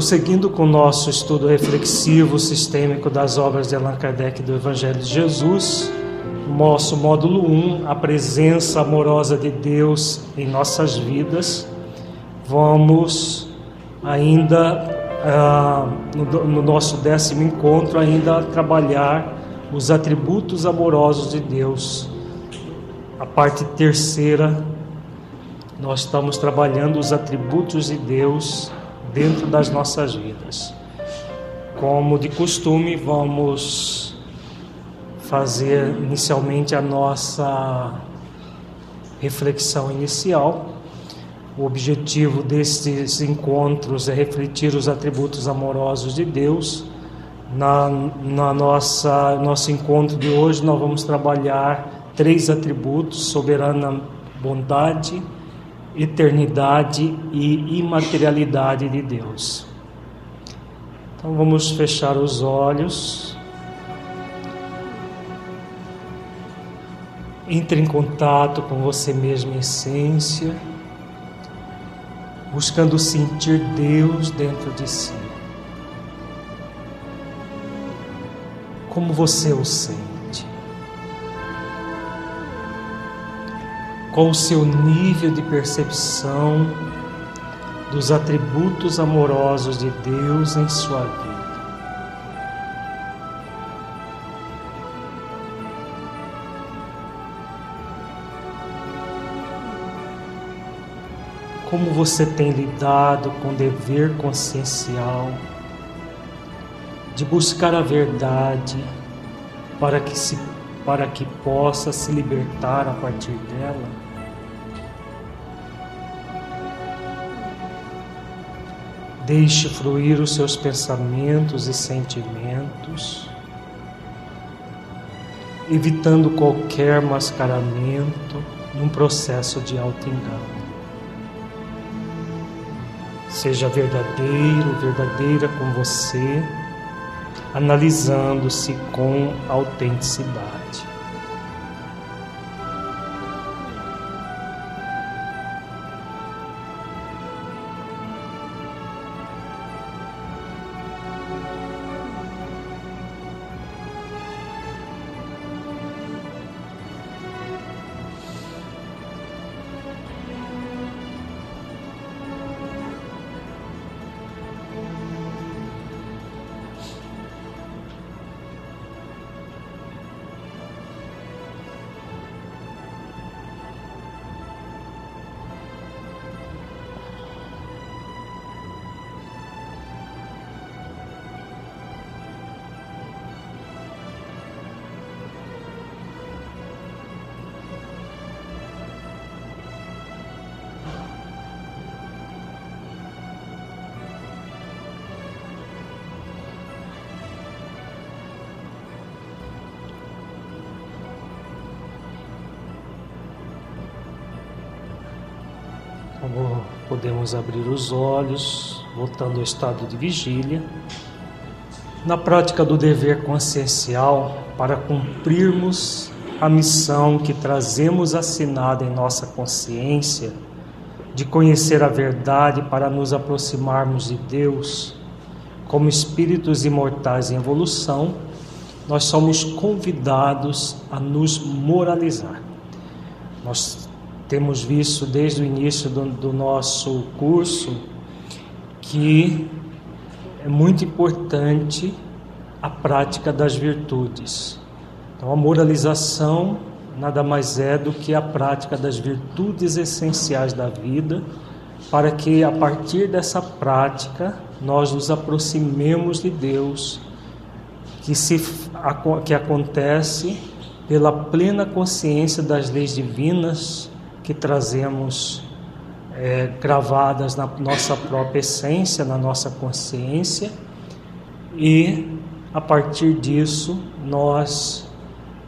prosseguindo com o nosso estudo reflexivo sistêmico das obras de Allan Kardec do Evangelho de Jesus, nosso módulo 1, a presença amorosa de Deus em nossas vidas, vamos ainda ah, no, no nosso décimo encontro ainda trabalhar os atributos amorosos de Deus. A parte terceira, nós estamos trabalhando os atributos de Deus dentro das nossas vidas. Como de costume, vamos fazer inicialmente a nossa reflexão inicial. O objetivo destes encontros é refletir os atributos amorosos de Deus. Na, na nossa nosso encontro de hoje, nós vamos trabalhar três atributos: soberana bondade, eternidade e imaterialidade de Deus. Então vamos fechar os olhos. Entre em contato com você mesmo essência, buscando sentir Deus dentro de si. Como você o sente? Qual o seu nível de percepção dos atributos amorosos de Deus em sua vida? Como você tem lidado com o dever consciencial de buscar a verdade para que se para que possa se libertar a partir dela. Deixe fluir os seus pensamentos e sentimentos, evitando qualquer mascaramento num processo de auto-engano. Seja verdadeiro, verdadeira com você analisando-se com autenticidade. Podemos abrir os olhos, voltando ao estado de vigília. Na prática do dever consciencial, para cumprirmos a missão que trazemos assinada em nossa consciência, de conhecer a verdade para nos aproximarmos de Deus, como espíritos imortais em evolução, nós somos convidados a nos moralizar. Nós temos visto desde o início do, do nosso curso que é muito importante a prática das virtudes. Então, a moralização nada mais é do que a prática das virtudes essenciais da vida, para que a partir dessa prática nós nos aproximemos de Deus, que, se, que acontece pela plena consciência das leis divinas que trazemos é, gravadas na nossa própria essência, na nossa consciência, e a partir disso nós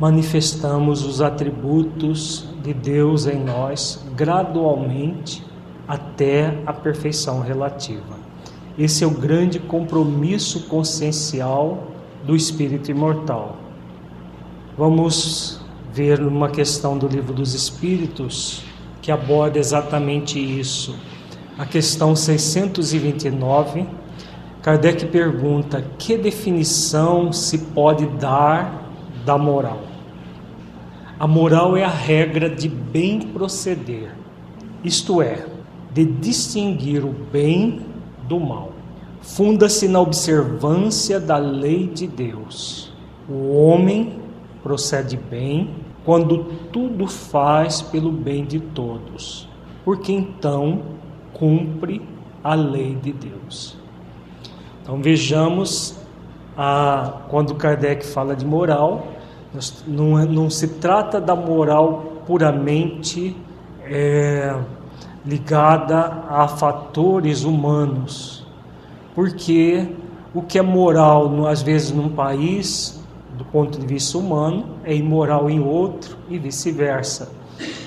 manifestamos os atributos de Deus em nós gradualmente até a perfeição relativa. Esse é o grande compromisso consciencial do espírito imortal. Vamos ver uma questão do Livro dos Espíritos que aborda exatamente isso. A questão 629, Kardec pergunta: que definição se pode dar da moral? A moral é a regra de bem proceder, isto é, de distinguir o bem do mal. Funda-se na observância da lei de Deus. O homem procede bem quando tudo faz pelo bem de todos, porque então cumpre a lei de Deus. Então vejamos, a, quando Kardec fala de moral, não, não se trata da moral puramente é, ligada a fatores humanos, porque o que é moral, às vezes, num país, do ponto de vista humano, é imoral em outro e vice-versa.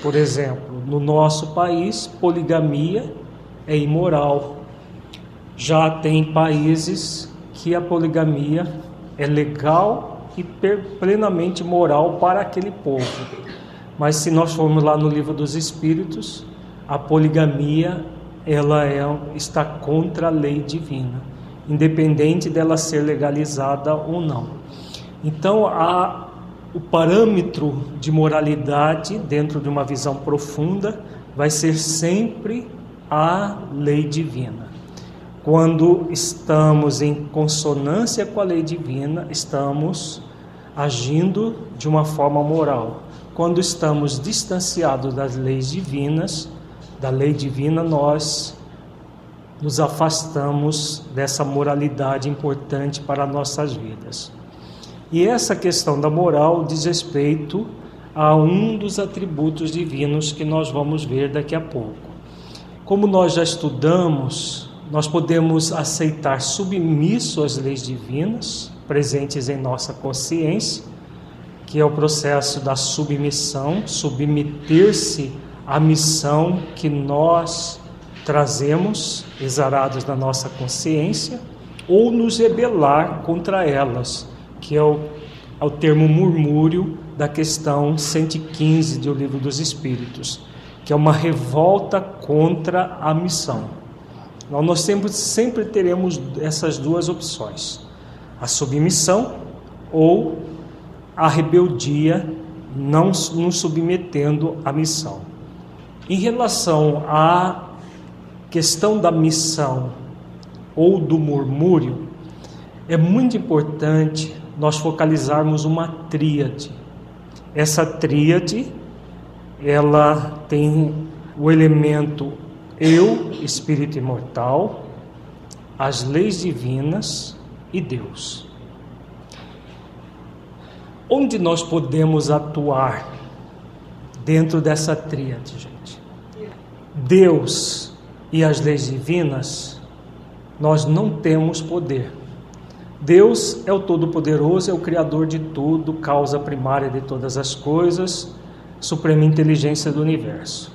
Por exemplo, no nosso país, poligamia é imoral. Já tem países que a poligamia é legal e plenamente moral para aquele povo. Mas se nós formos lá no livro dos Espíritos, a poligamia ela é, está contra a lei divina, independente dela ser legalizada ou não. Então, a, o parâmetro de moralidade, dentro de uma visão profunda, vai ser sempre a lei divina. Quando estamos em consonância com a lei divina, estamos agindo de uma forma moral. Quando estamos distanciados das leis divinas, da lei divina, nós nos afastamos dessa moralidade importante para nossas vidas. E essa questão da moral diz respeito a um dos atributos divinos que nós vamos ver daqui a pouco. Como nós já estudamos, nós podemos aceitar submisso às leis divinas presentes em nossa consciência, que é o processo da submissão, submeter-se à missão que nós trazemos exarados na nossa consciência, ou nos rebelar contra elas que é o, é o termo murmúrio da questão 115 do Livro dos Espíritos, que é uma revolta contra a missão. Então, nós sempre, sempre teremos essas duas opções: a submissão ou a rebeldia, não nos submetendo à missão. Em relação à questão da missão ou do murmúrio, é muito importante nós focalizarmos uma tríade. Essa tríade, ela tem o elemento eu, espírito imortal, as leis divinas e Deus. Onde nós podemos atuar dentro dessa tríade, gente? Deus e as leis divinas, nós não temos poder. Deus é o Todo-Poderoso, é o Criador de tudo, causa primária de todas as coisas, suprema inteligência do universo.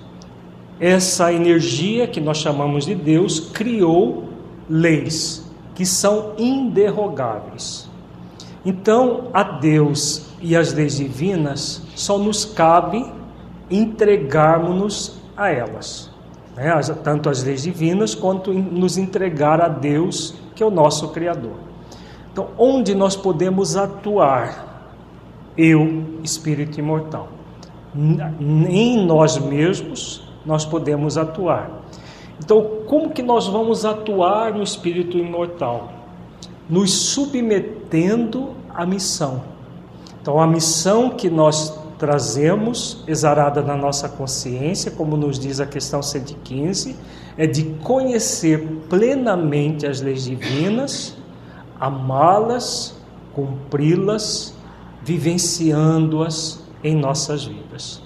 Essa energia que nós chamamos de Deus criou leis que são inderrogáveis. Então, a Deus e as leis divinas só nos cabe entregarmos-nos a elas, né? tanto as leis divinas quanto nos entregar a Deus, que é o nosso Criador. Então, onde nós podemos atuar? Eu, espírito imortal. Em nós mesmos nós podemos atuar. Então, como que nós vamos atuar no espírito imortal? Nos submetendo à missão. Então, a missão que nós trazemos, exarada na nossa consciência, como nos diz a questão 115, é de conhecer plenamente as leis divinas amá-las, cumpri-las, vivenciando-as em nossas vidas.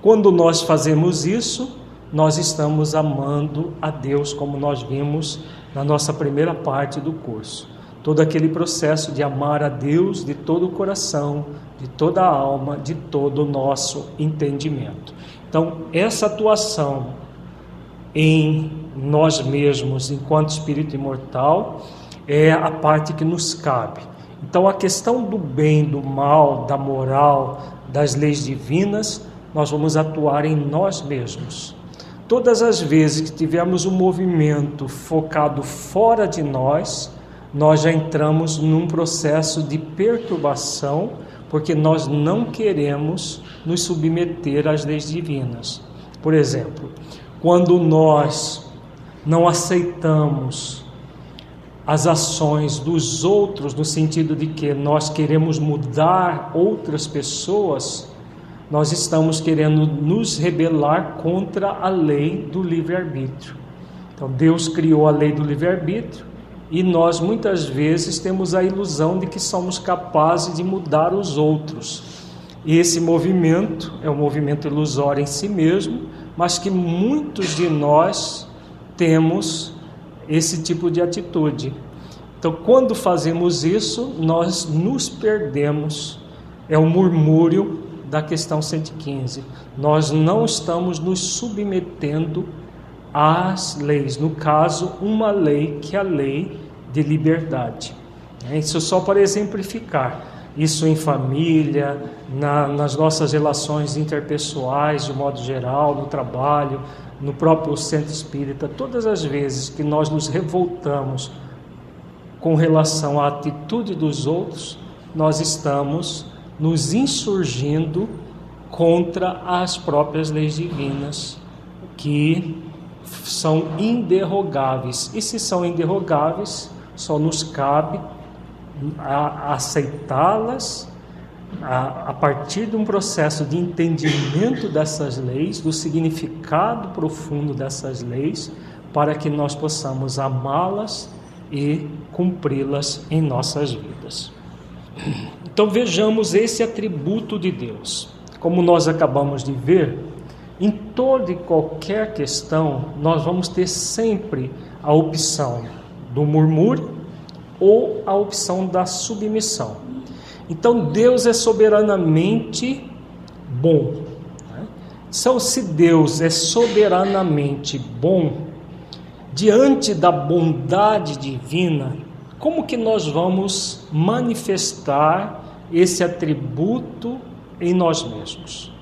Quando nós fazemos isso, nós estamos amando a Deus, como nós vimos na nossa primeira parte do curso. Todo aquele processo de amar a Deus de todo o coração, de toda a alma, de todo o nosso entendimento. Então, essa atuação em nós mesmos, enquanto espírito imortal, é a parte que nos cabe. Então, a questão do bem, do mal, da moral, das leis divinas, nós vamos atuar em nós mesmos. Todas as vezes que tivermos um movimento focado fora de nós, nós já entramos num processo de perturbação, porque nós não queremos nos submeter às leis divinas. Por exemplo, quando nós não aceitamos as ações dos outros, no sentido de que nós queremos mudar outras pessoas, nós estamos querendo nos rebelar contra a lei do livre-arbítrio. Então, Deus criou a lei do livre-arbítrio e nós muitas vezes temos a ilusão de que somos capazes de mudar os outros. E esse movimento é um movimento ilusório em si mesmo, mas que muitos de nós temos esse tipo de atitude. Então, quando fazemos isso, nós nos perdemos. É o murmúrio da questão 115. Nós não estamos nos submetendo às leis, no caso, uma lei que é a lei de liberdade. É, isso só para exemplificar. Isso em família, na, nas nossas relações interpessoais, de modo geral, no trabalho, no próprio centro espírita, todas as vezes que nós nos revoltamos com relação à atitude dos outros, nós estamos nos insurgindo contra as próprias leis divinas que são inderrogáveis. E se são inderrogáveis, só nos cabe aceitá-las a, a, partir de um processo de entendimento dessas leis, do significado profundo dessas leis, para que nós possamos amá-las e cumpri-las em nossas vidas. Então vejamos esse atributo de Deus. Como nós acabamos de ver, em toda e qualquer questão, nós vamos ter sempre a opção do murmúrio ou a opção da submissão. Então Deus é soberanamente bom. Né? Então, se Deus é soberanamente bom, diante da bondade divina, como que nós vamos manifestar esse atributo em nós mesmos?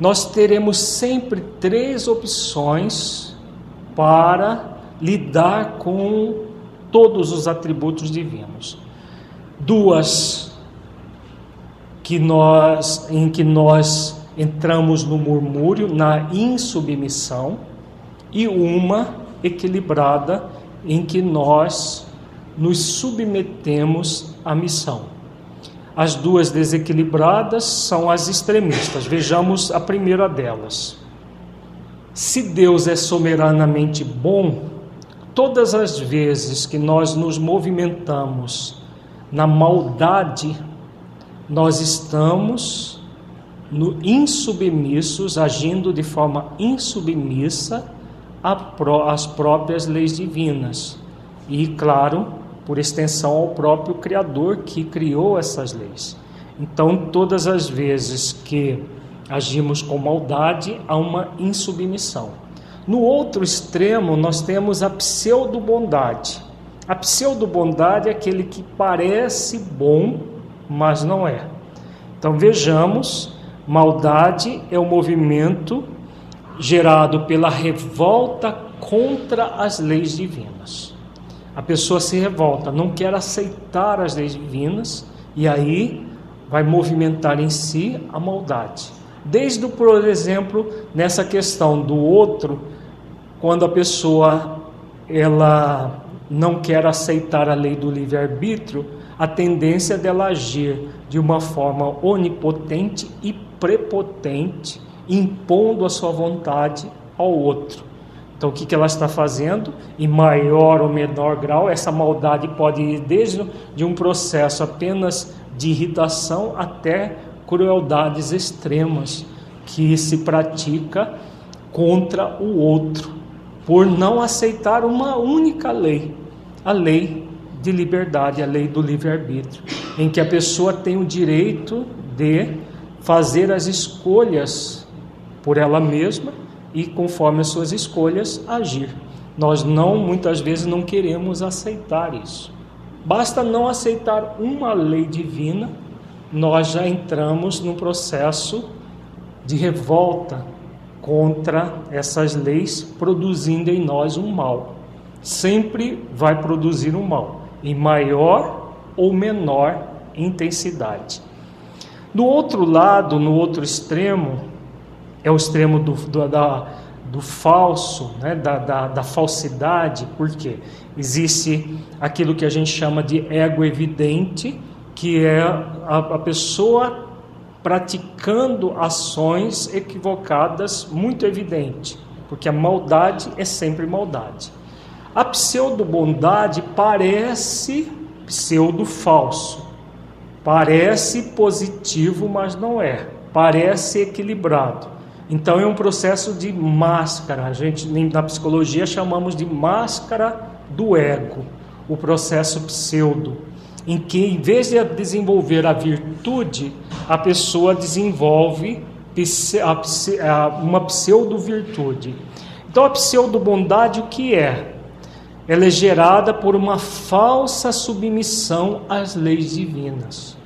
Nós teremos sempre três opções para lidar com todos os atributos divinos. Duas que nós em que nós entramos no murmúrio, na insubmissão, e uma equilibrada em que nós nos submetemos à missão. As duas desequilibradas são as extremistas. Vejamos a primeira delas. Se Deus é soberanamente bom, todas as vezes que nós nos movimentamos na maldade, nós estamos no insubmissos, agindo de forma insubmissa às próprias leis divinas. E, claro, por extensão ao próprio Criador que criou essas leis. Então, todas as vezes que agimos com maldade, há uma insubmissão. No outro extremo, nós temos a pseudo-bondade. A pseudo-bondade é aquele que parece bom, mas não é. Então vejamos: maldade é o movimento gerado pela revolta contra as leis divinas. A pessoa se revolta, não quer aceitar as leis divinas e aí vai movimentar em si a maldade. Desde, por exemplo, nessa questão do outro quando a pessoa ela não quer aceitar a lei do livre-arbítrio, a tendência dela agir de uma forma onipotente e prepotente, impondo a sua vontade ao outro. Então, o que, ela está fazendo? Em maior ou menor grau, essa maldade pode ir desde de um processo apenas de irritação até crueldades extremas que se pratica contra o outro por não aceitar uma única lei, a lei de liberdade, a lei do livre-arbítrio, em que a pessoa tem o direito de fazer as escolhas por ela mesma e conforme as suas escolhas agir. Nós não muitas vezes não queremos aceitar isso. Basta não aceitar uma lei divina, nós já entramos num processo de revolta, contra essas leis, produzindo em nós um mal. Sempre vai produzir um mal. Em maior ou menor intensidade. Do outro lado, no outro extremo, é o extremo do, do, da, do falso, né? da, da, da falsidade, porque existe aquilo que a gente chama de ego evidente, que é a, a pessoa praticando ações equivocadas muito evidente, porque a maldade é sempre maldade. A pseudo-bondade parece pseudo-falso, parece positivo, mas não é, parece equilibrado. Então é um processo de máscara, a gente na psicologia chamamos de máscara do ego, o processo pseudo em que, em vez de desenvolver a virtude, a pessoa desenvolve uma pseudo-virtude. Então, a pseudo-bondade, o que é? Ela é gerada por uma falsa submissão às leis divinas.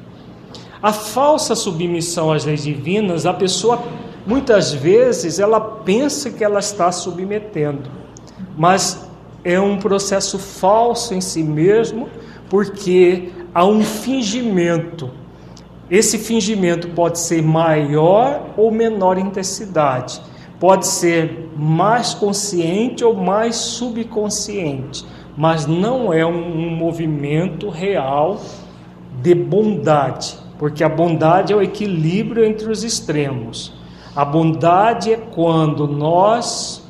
A falsa submissão às leis divinas, a pessoa muitas vezes ela pensa que ela está submetendo, mas é um processo falso em si mesmo porque há um fingimento. Esse fingimento pode ser maior ou menor intensidade, pode ser mais consciente ou mais subconsciente, mas não é um, um movimento real de bondade, porque a bondade é o equilíbrio entre os extremos. A bondade é quando nós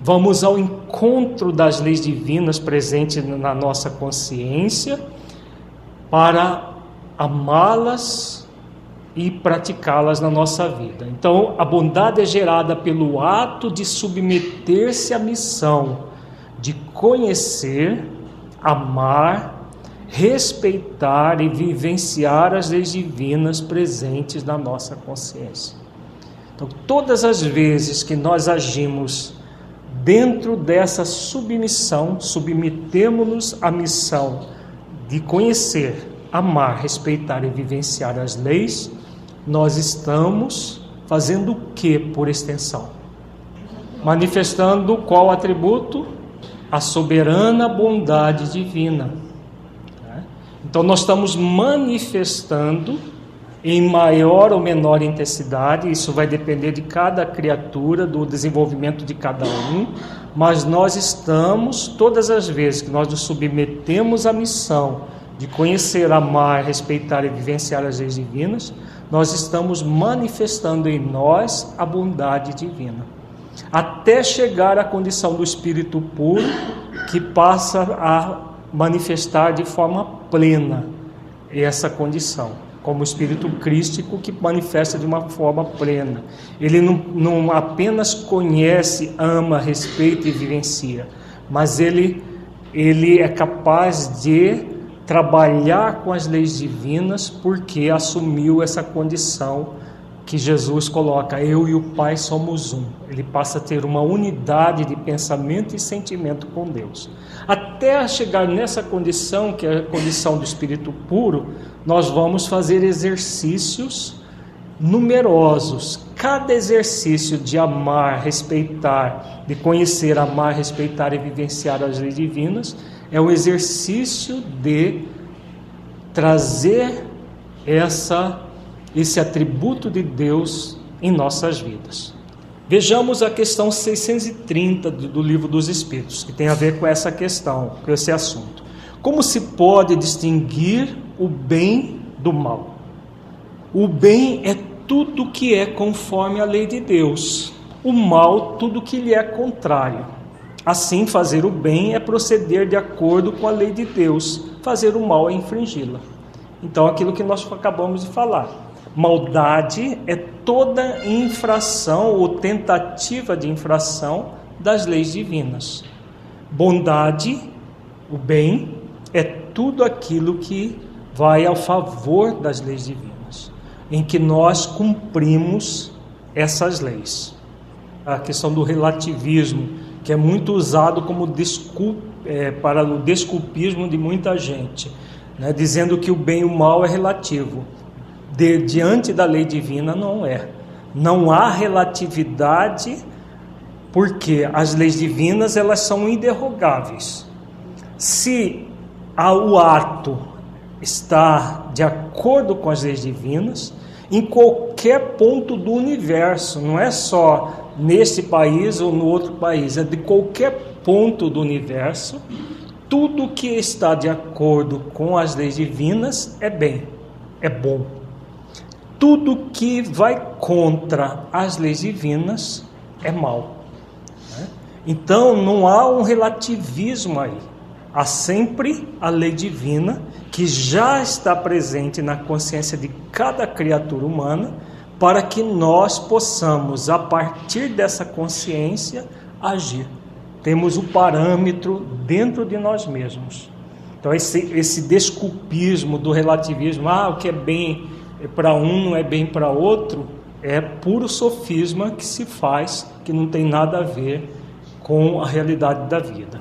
Vamos ao encontro das leis divinas presentes na nossa consciência para amá-las e praticá-las na nossa vida. Então, a bondade é gerada pelo ato de submeter-se à missão de conhecer, amar, respeitar e vivenciar as leis divinas presentes na nossa consciência. Então, todas as vezes que nós agimos dentro dessa submissão, submetemos-nos à missão de conhecer, amar, respeitar e vivenciar as leis, nós estamos fazendo o que por extensão? Manifestando qual atributo? A soberana bondade divina. Então, nós estamos manifestando em maior ou menor intensidade, isso vai depender de cada criatura, do desenvolvimento de cada um, mas nós estamos, todas as vezes que nós nos submetemos à missão de conhecer, amar, respeitar e vivenciar as leis divinas, nós estamos manifestando em nós a bondade divina, até chegar à condição do espírito puro que passa a manifestar de forma plena essa condição como o espírito crístico que manifesta de uma forma plena. Ele não, não apenas conhece, ama, respeita e vivencia, mas ele, ele é capaz de trabalhar com as leis divinas porque assumiu essa condição que Jesus coloca: eu e o Pai somos um. Ele passa a ter uma unidade de pensamento e sentimento com Deus. Até chegar nessa condição, que é a condição do espírito puro, nós vamos fazer exercícios numerosos. Cada exercício de amar, respeitar, de conhecer, amar, respeitar e vivenciar as leis divinas é o exercício de trazer essa esse atributo de Deus em nossas vidas. Vejamos a questão 630 do livro dos Espíritos, que tem a ver com essa questão, com esse assunto. Como se pode distinguir o bem do mal? O bem é tudo que é conforme a lei de Deus, o mal, tudo que lhe é contrário. Assim, fazer o bem é proceder de acordo com a lei de Deus, fazer o mal é infringi-la. Então, aquilo que nós acabamos de falar. Maldade é toda infração ou tentativa de infração das leis divinas. Bondade, o bem, é tudo aquilo que vai ao favor das leis divinas, em que nós cumprimos essas leis. A questão do relativismo, que é muito usado como desculpa, é, para o desculpismo de muita gente, né, dizendo que o bem e o mal é relativo de, diante da lei divina não é. Não há relatividade, porque as leis divinas elas são inderrogáveis. Se o ato está de acordo com as leis divinas em qualquer ponto do universo, não é só nesse país ou no outro país, é de qualquer ponto do universo. Tudo que está de acordo com as leis divinas é bem, é bom. Tudo que vai contra as leis divinas é mal. Né? Então não há um relativismo aí. Há sempre a lei divina que já está presente na consciência de cada criatura humana, para que nós possamos, a partir dessa consciência, agir. Temos o parâmetro dentro de nós mesmos. Então, esse, esse desculpismo do relativismo, ah, o que é bem para um não é bem para outro, é puro sofisma que se faz, que não tem nada a ver com a realidade da vida.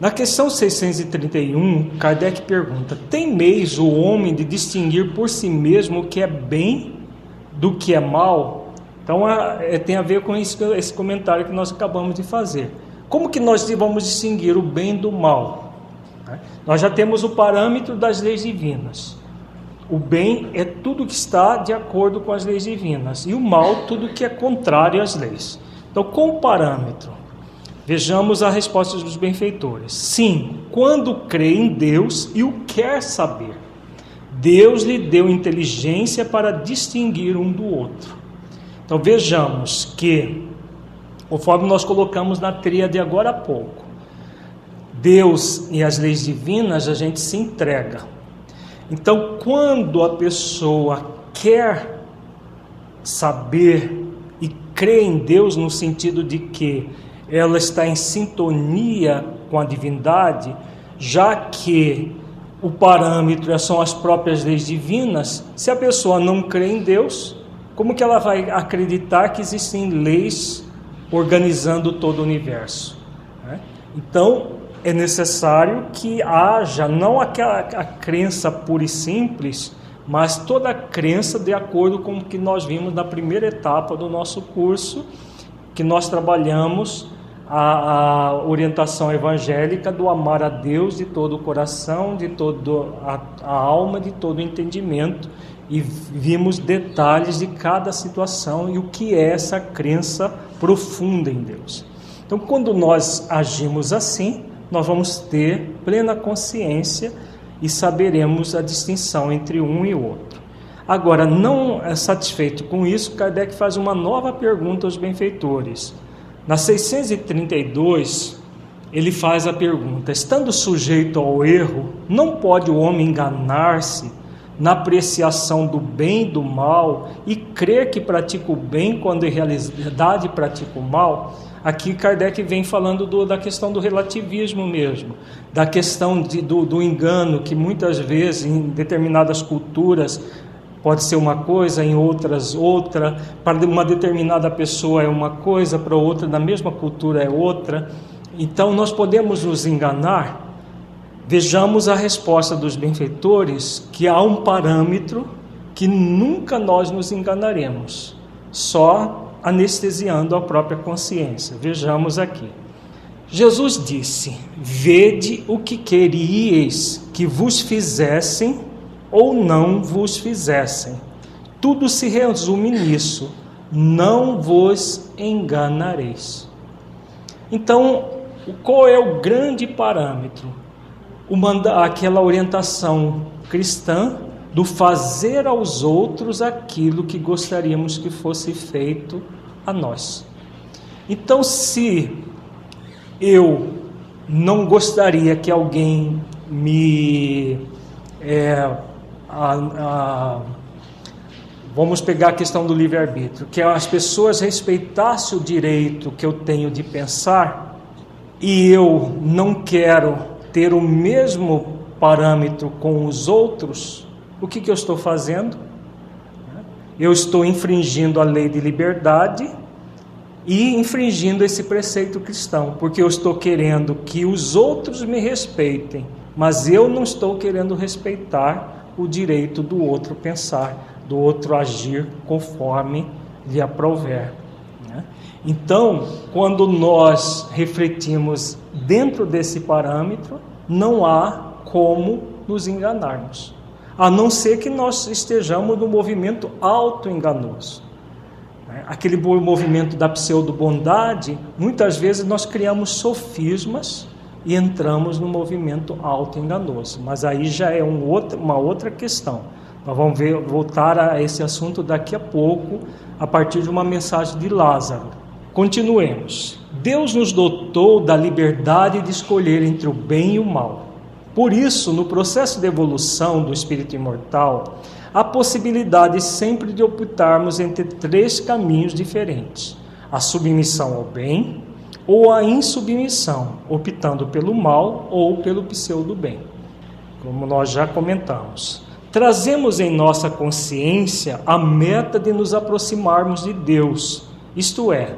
Na questão 631, Kardec pergunta: Tem meios o homem de distinguir por si mesmo o que é bem do que é mal? Então é, tem a ver com esse, esse comentário que nós acabamos de fazer. Como que nós vamos distinguir o bem do mal? Nós já temos o parâmetro das leis divinas. O bem é tudo que está de acordo com as leis divinas, e o mal, tudo que é contrário às leis. Então, com o parâmetro Vejamos a resposta dos benfeitores. Sim, quando crê em Deus e o quer saber. Deus lhe deu inteligência para distinguir um do outro. Então vejamos que, conforme nós colocamos na tríade agora há pouco, Deus e as leis divinas a gente se entrega. Então, quando a pessoa quer saber e crê em Deus no sentido de que ela está em sintonia com a divindade, já que o parâmetro são as próprias leis divinas, se a pessoa não crê em Deus, como que ela vai acreditar que existem leis organizando todo o universo? Né? Então, é necessário que haja não aquela a crença pura e simples, mas toda a crença de acordo com o que nós vimos na primeira etapa do nosso curso, que nós trabalhamos a, a, orientação evangélica do amar a Deus de todo o coração, de toda a, alma, de todo o entendimento e vimos detalhes de cada situação e o que é essa crença profunda em Deus. Então, quando nós agimos assim, nós vamos ter plena consciência e saberemos a distinção entre um e outro. Agora, não satisfeito com isso, Kardec faz uma nova pergunta aos benfeitores. Na 632, ele faz a pergunta: estando sujeito ao erro, não pode o homem enganar-se na apreciação do bem e do mal e crer que pratica o bem quando em realidade pratica o mal? Aqui Kardec vem falando do, da questão do relativismo mesmo, da questão de, do, do engano que muitas vezes em determinadas culturas pode ser uma coisa, em outras outra. Para uma determinada pessoa é uma coisa, para outra, na mesma cultura, é outra. Então nós podemos nos enganar. Vejamos a resposta dos benfeitores, que há um parâmetro que nunca nós nos enganaremos, só anestesiando a própria consciência. Vejamos aqui. Jesus disse: Vede o que queríeis que vos fizessem ou não vos fizessem. Tudo se resume nisso: não vos enganareis. Então, qual é o grande parâmetro? O manda, aquela orientação cristã do fazer aos outros aquilo que gostaríamos que fosse feito a nós. Então, se eu não gostaria que alguém me é, a, a, vamos pegar a questão do livre-arbítrio, que as pessoas respeitassem o direito que eu tenho de pensar e eu não quero ter o mesmo parâmetro com os outros, o que, que eu estou fazendo? Eu estou infringindo a lei de liberdade e infringindo esse preceito cristão, porque eu estou querendo que os outros me respeitem, mas eu não estou querendo respeitar o direito do outro pensar, do outro agir conforme lhe aprouver. Né? Então, quando nós refletimos dentro desse parâmetro, não há como nos enganarmos, a não ser que nós estejamos no movimento auto-enganoso. Né? Aquele movimento da pseudo-bondade, muitas vezes nós criamos sofismas e entramos no movimento auto-enganoso, mas aí já é um outro, uma outra questão. Nós vamos ver, voltar a esse assunto daqui a pouco, a partir de uma mensagem de Lázaro. Continuemos. Deus nos dotou da liberdade de escolher entre o bem e o mal. Por isso, no processo de evolução do espírito imortal, há possibilidade sempre de optarmos entre três caminhos diferentes: a submissão ao bem ou a insubmissão, optando pelo mal ou pelo pseudo bem. Como nós já comentamos trazemos em nossa consciência a meta de nos aproximarmos de Deus, isto é,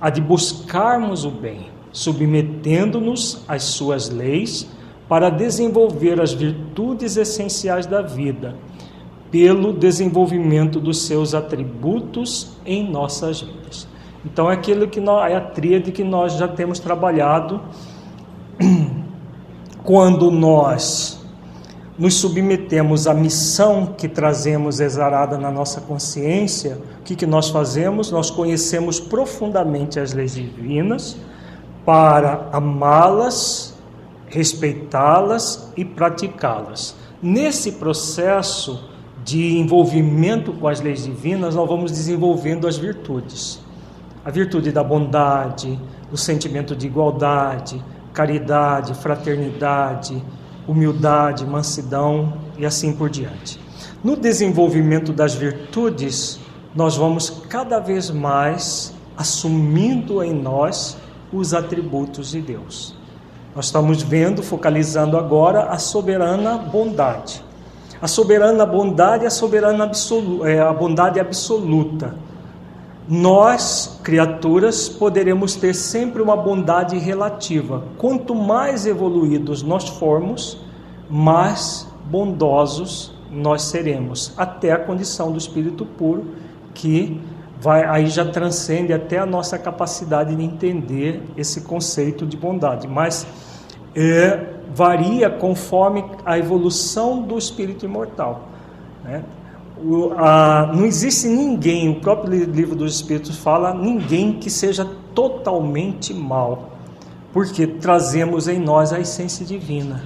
a de buscarmos o bem, submetendo-nos às suas leis para desenvolver as virtudes essenciais da vida, pelo desenvolvimento dos seus atributos em nossas vidas. Então é aquilo que nós, é a tríade que nós já temos trabalhado quando nós nos submetemos à missão que trazemos exarada na nossa consciência, o que, que nós fazemos? Nós conhecemos profundamente as leis divinas para amá-las, respeitá-las e praticá-las. Nesse processo de envolvimento com as leis divinas, nós vamos desenvolvendo as virtudes. A virtude da bondade, o sentimento de igualdade, caridade, fraternidade, humildade, mansidão e assim por diante. No desenvolvimento das virtudes, nós vamos cada vez mais assumindo em nós os atributos de Deus. Nós estamos vendo, focalizando agora a soberana bondade. A soberana bondade é a soberana absoluta, é a bondade absoluta. Nós, criaturas, poderemos ter sempre uma bondade relativa. Quanto mais evoluídos nós formos, mais bondosos nós seremos, até a condição do espírito puro, que vai aí já transcende até a nossa capacidade de entender esse conceito de bondade, mas é, varia conforme a evolução do espírito imortal. Né? Não existe ninguém, o próprio livro dos Espíritos fala, ninguém que seja totalmente mal, porque trazemos em nós a essência divina.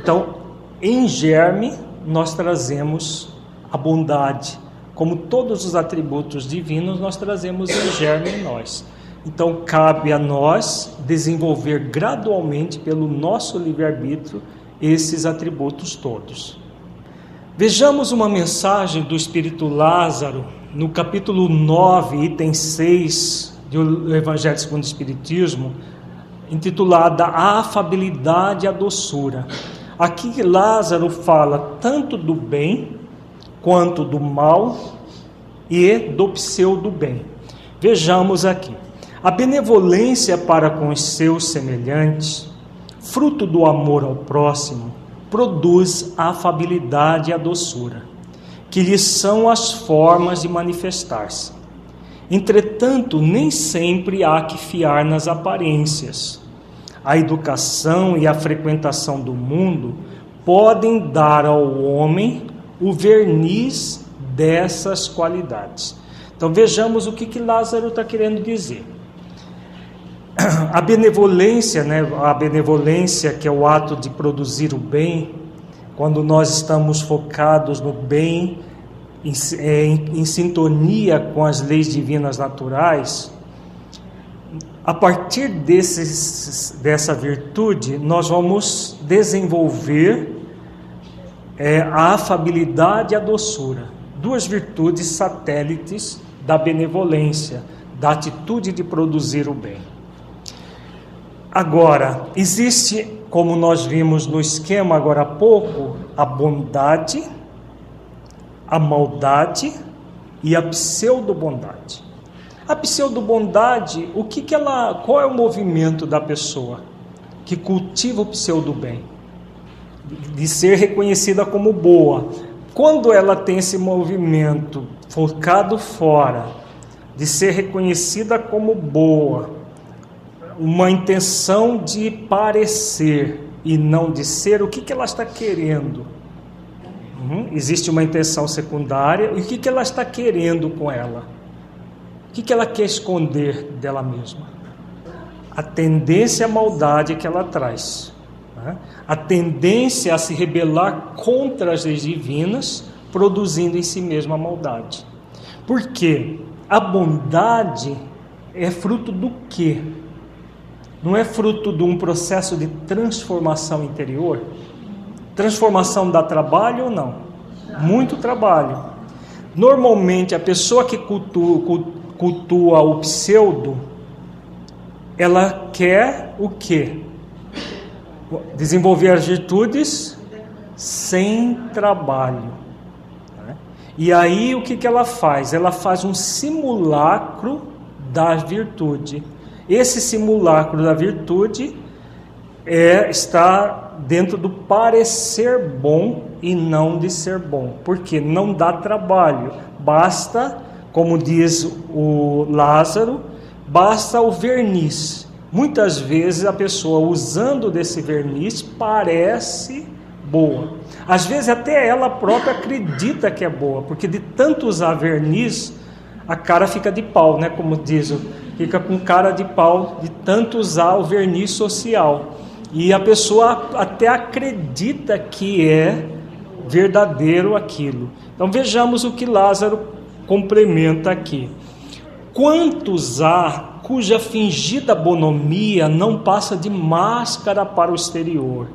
Então, em germe, nós trazemos a bondade, como todos os atributos divinos, nós trazemos em germe em nós. Então, cabe a nós desenvolver gradualmente, pelo nosso livre-arbítrio, esses atributos todos. Vejamos uma mensagem do Espírito Lázaro, no capítulo 9, item 6 do Evangelho segundo o Espiritismo, intitulada A Afabilidade e a Doçura. Aqui Lázaro fala tanto do bem quanto do mal e do pseudo bem. Vejamos aqui. A benevolência para com os seus semelhantes, fruto do amor ao próximo, produz a afabilidade e a doçura, que lhes são as formas de manifestar-se. Entretanto, nem sempre há que fiar nas aparências. A educação e a frequentação do mundo podem dar ao homem o verniz dessas qualidades. Então vejamos o que, que Lázaro está querendo dizer. A benevolência, né, a benevolência que é o ato de produzir o bem, quando nós estamos focados no bem, em, é, em, em sintonia com as leis divinas naturais, a partir desses, dessa virtude, nós vamos desenvolver é, a afabilidade e a doçura, duas virtudes satélites da benevolência, da atitude de produzir o bem. Agora, existe, como nós vimos no esquema agora há pouco, a bondade, a maldade e a pseudo-bondade. A pseudo-bondade, o que, que ela, qual é o movimento da pessoa que cultiva o pseudo-bem? De ser reconhecida como boa. Quando ela tem esse movimento focado fora, de ser reconhecida como boa, uma intenção de parecer e não de ser, o que, que ela está querendo? Uhum. Existe uma intenção secundária, e o que, que ela está querendo com ela? O que, que ela quer esconder dela mesma? A tendência à maldade que ela traz. Né? A tendência a se rebelar contra as leis divinas, produzindo em si mesma a maldade. Por quê? A bondade é fruto do quê? Não é fruto de um processo de transformação interior? Transformação dá trabalho ou não? Muito trabalho. Normalmente, a pessoa que cultua, cultua o pseudo, ela quer o quê? Desenvolver as virtudes sem trabalho. Né? E aí o que, que ela faz? Ela faz um simulacro da virtude. Esse simulacro da virtude é está dentro do parecer bom e não de ser bom, porque não dá trabalho, basta, como diz o Lázaro, basta o verniz. Muitas vezes a pessoa usando desse verniz parece boa. Às vezes até ela própria acredita que é boa, porque de tanto usar verniz, a cara fica de pau, né? Como diz o fica com cara de pau de tanto usar o verniz social. E a pessoa até acredita que é verdadeiro aquilo. Então vejamos o que Lázaro complementa aqui. Quantos há cuja fingida bonomia não passa de máscara para o exterior,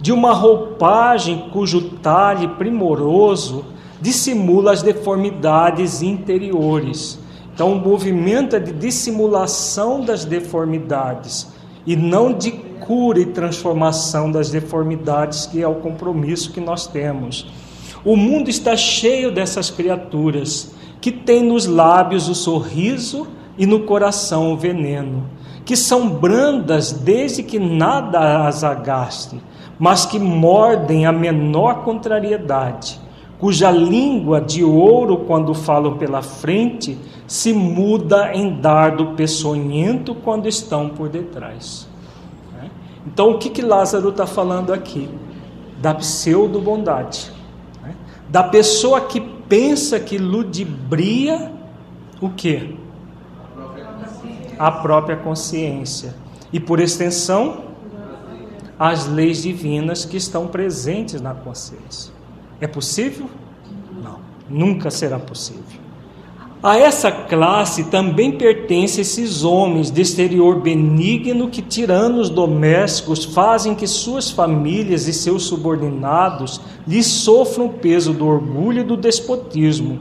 de uma roupagem cujo talhe primoroso dissimula as deformidades interiores então, o movimento é de dissimulação das deformidades e não de cura e transformação das deformidades, que é o compromisso que nós temos. O mundo está cheio dessas criaturas que têm nos lábios o sorriso e no coração o veneno, que são brandas desde que nada as agaste, mas que mordem a menor contrariedade cuja língua de ouro, quando falam pela frente, se muda em dardo peçonhento quando estão por detrás. Né? Então, o que, que Lázaro está falando aqui? Da pseudo-bondade. Né? Da pessoa que pensa que ludibria o quê? A própria consciência. E, por extensão, as leis divinas que estão presentes na consciência. É possível? Não, nunca será possível. A essa classe também pertencem esses homens de exterior benigno que, tiranos domésticos, fazem que suas famílias e seus subordinados lhes sofram o peso do orgulho e do despotismo,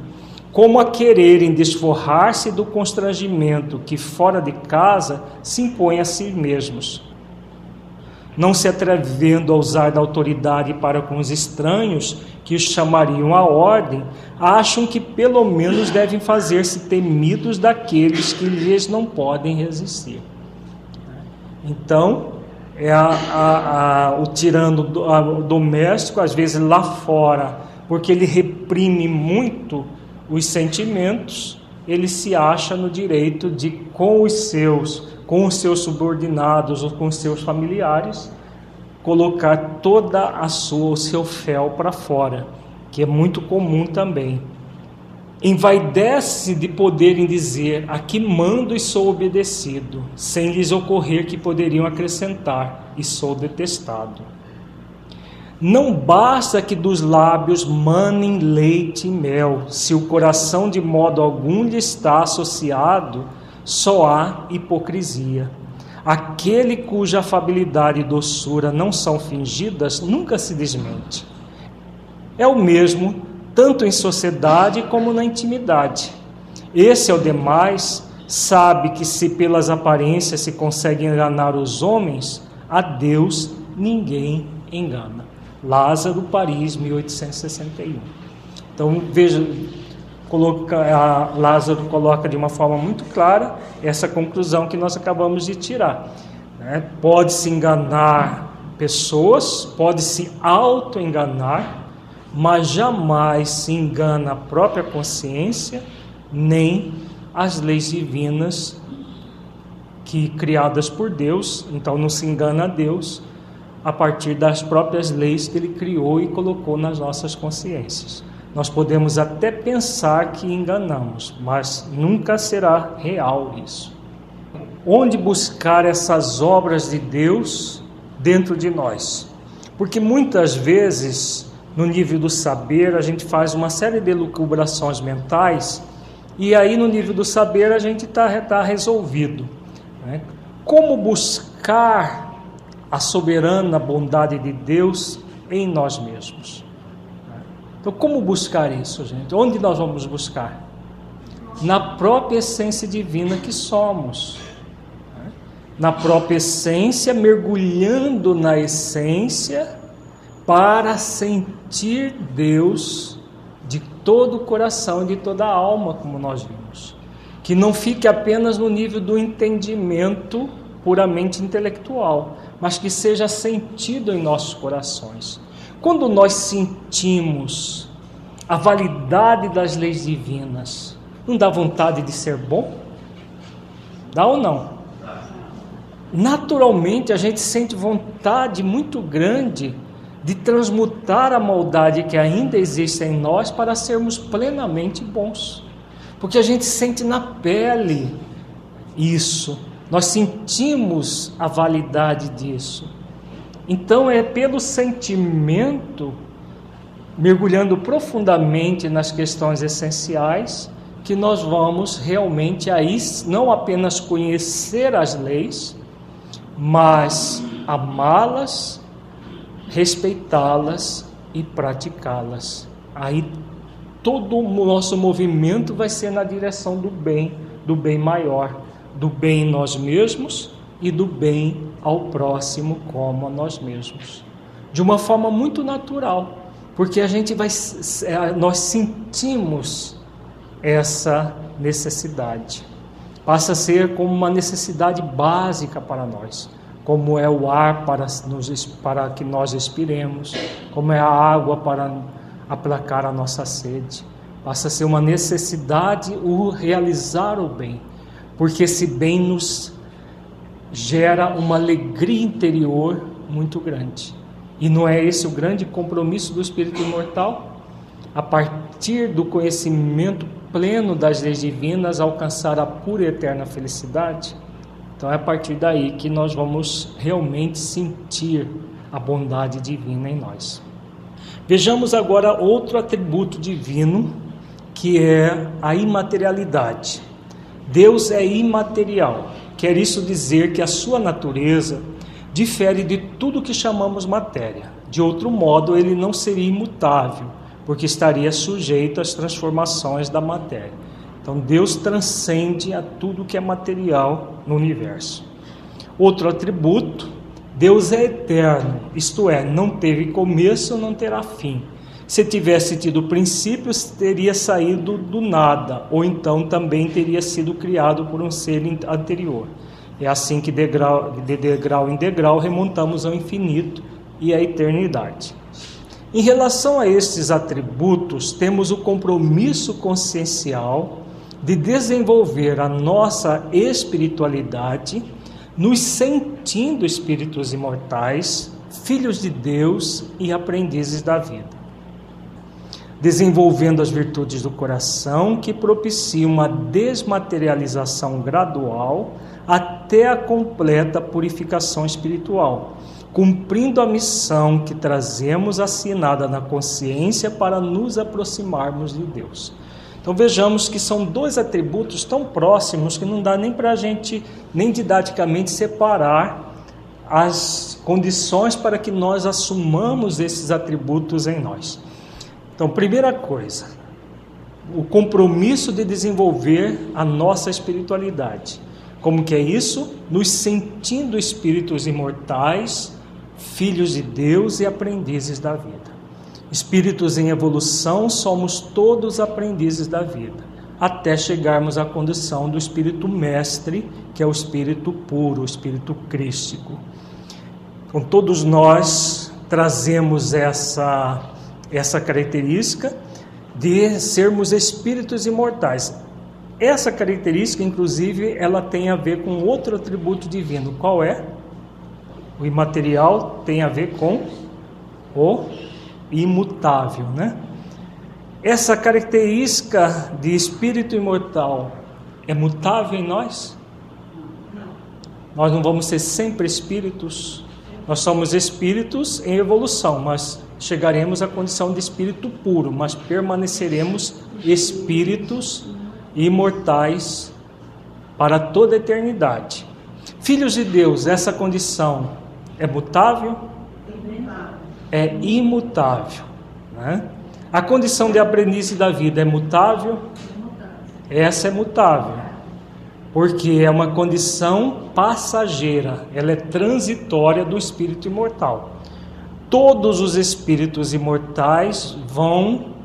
como a quererem desforrar-se do constrangimento que, fora de casa, se impõe a si mesmos não se atrevendo a usar da autoridade para com os estranhos, que os chamariam à ordem, acham que pelo menos devem fazer-se temidos daqueles que lhes não podem resistir. Então, é a, a, a, o tirano doméstico, às vezes lá fora, porque ele reprime muito os sentimentos, ele se acha no direito de, com os seus com seus subordinados ou com seus familiares, colocar toda a sua, o seu fel para fora, que é muito comum também. Envaidece de poderem dizer: Aqui mando e sou obedecido, sem lhes ocorrer que poderiam acrescentar: E sou detestado. Não basta que dos lábios manem leite e mel, se o coração de modo algum lhe está associado só há hipocrisia. Aquele cuja afabilidade e doçura não são fingidas nunca se desmente. É o mesmo tanto em sociedade como na intimidade. Esse, ao demais, sabe que se pelas aparências se consegue enganar os homens, a Deus ninguém engana. Lázaro, Paris, 1861. Então, veja, coloca, a Lázaro coloca de uma forma muito clara essa conclusão que nós acabamos de tirar. Né? Pode-se enganar pessoas, pode-se auto-enganar, mas jamais se engana a própria consciência, nem as leis divinas que criadas por Deus, então não se engana a Deus, a partir das próprias leis que ele criou e colocou nas nossas consciências. Nós podemos até pensar que enganamos, mas nunca será real isso. Onde buscar essas obras de Deus dentro de nós? Porque muitas vezes, no nível do saber, a gente faz uma série de lucubrações mentais e aí no nível do saber a gente está tá resolvido. Né? Como buscar a soberana bondade de Deus em nós mesmos? Então, como buscar isso, gente? Onde nós vamos buscar? Na própria essência divina que somos. Na própria essência, mergulhando na essência para sentir Deus de todo o coração e de toda a alma, como nós vimos. Que não fique apenas no nível do entendimento puramente intelectual, mas que seja sentido em nossos corações. Quando nós sentimos a validade das leis divinas, não dá vontade de ser bom? Dá ou não? Naturalmente a gente sente vontade muito grande de transmutar a maldade que ainda existe em nós para sermos plenamente bons. Porque a gente sente na pele isso, nós sentimos a validade disso. Então é pelo sentimento, mergulhando profundamente nas questões essenciais, que nós vamos realmente aí não apenas conhecer as leis, mas amá-las, respeitá-las e praticá-las. Aí todo o nosso movimento vai ser na direção do bem, do bem maior, do bem em nós mesmos e do bem ao próximo como a nós mesmos. De uma forma muito natural, porque a gente vai é, nós sentimos essa necessidade. Passa a ser como uma necessidade básica para nós, como é o ar para, nos, para que nós expiremos, como é a água para aplacar a nossa sede. Passa a ser uma necessidade o realizar o bem, porque esse bem nos gera uma alegria interior muito grande. E não é esse o grande compromisso do espírito imortal? A partir do conhecimento pleno das leis divinas, alcançar a pura e eterna felicidade? Então é a partir daí que nós vamos realmente sentir a bondade divina em nós. Vejamos agora outro atributo divino, que é a imaterialidade. Deus é imaterial. Quer isso dizer que a sua natureza difere de tudo que chamamos matéria. De outro modo, ele não seria imutável, porque estaria sujeito às transformações da matéria. Então, Deus transcende a tudo que é material no universo. Outro atributo, Deus é eterno, isto é, não teve começo, não terá fim. Se tivesse tido princípios, teria saído do nada, ou então também teria sido criado por um ser anterior. É assim que degrau, de degrau em degrau remontamos ao infinito e à eternidade. Em relação a estes atributos, temos o compromisso consciencial de desenvolver a nossa espiritualidade, nos sentindo espíritos imortais, filhos de Deus e aprendizes da vida desenvolvendo as virtudes do coração que propiciam uma desmaterialização gradual até a completa purificação espiritual, cumprindo a missão que trazemos assinada na consciência para nos aproximarmos de Deus. Então vejamos que são dois atributos tão próximos que não dá nem para a gente, nem didaticamente, separar as condições para que nós assumamos esses atributos em nós. Então, primeira coisa, o compromisso de desenvolver a nossa espiritualidade. Como que é isso? Nos sentindo espíritos imortais, filhos de Deus e aprendizes da vida. Espíritos em evolução, somos todos aprendizes da vida, até chegarmos à condição do espírito mestre, que é o espírito puro, o espírito crístico. Então, todos nós trazemos essa essa característica de sermos espíritos imortais. Essa característica, inclusive, ela tem a ver com outro atributo divino. Qual é? O imaterial tem a ver com o imutável, né? Essa característica de espírito imortal é mutável em nós? Nós não vamos ser sempre espíritos. Nós somos espíritos em evolução, mas chegaremos à condição de espírito puro, mas permaneceremos espíritos imortais para toda a eternidade. Filhos de Deus, essa condição é mutável? É imutável. Né? A condição de aprendiz da vida é mutável? Essa é mutável, porque é uma condição passageira, ela é transitória do espírito imortal. Todos os espíritos imortais vão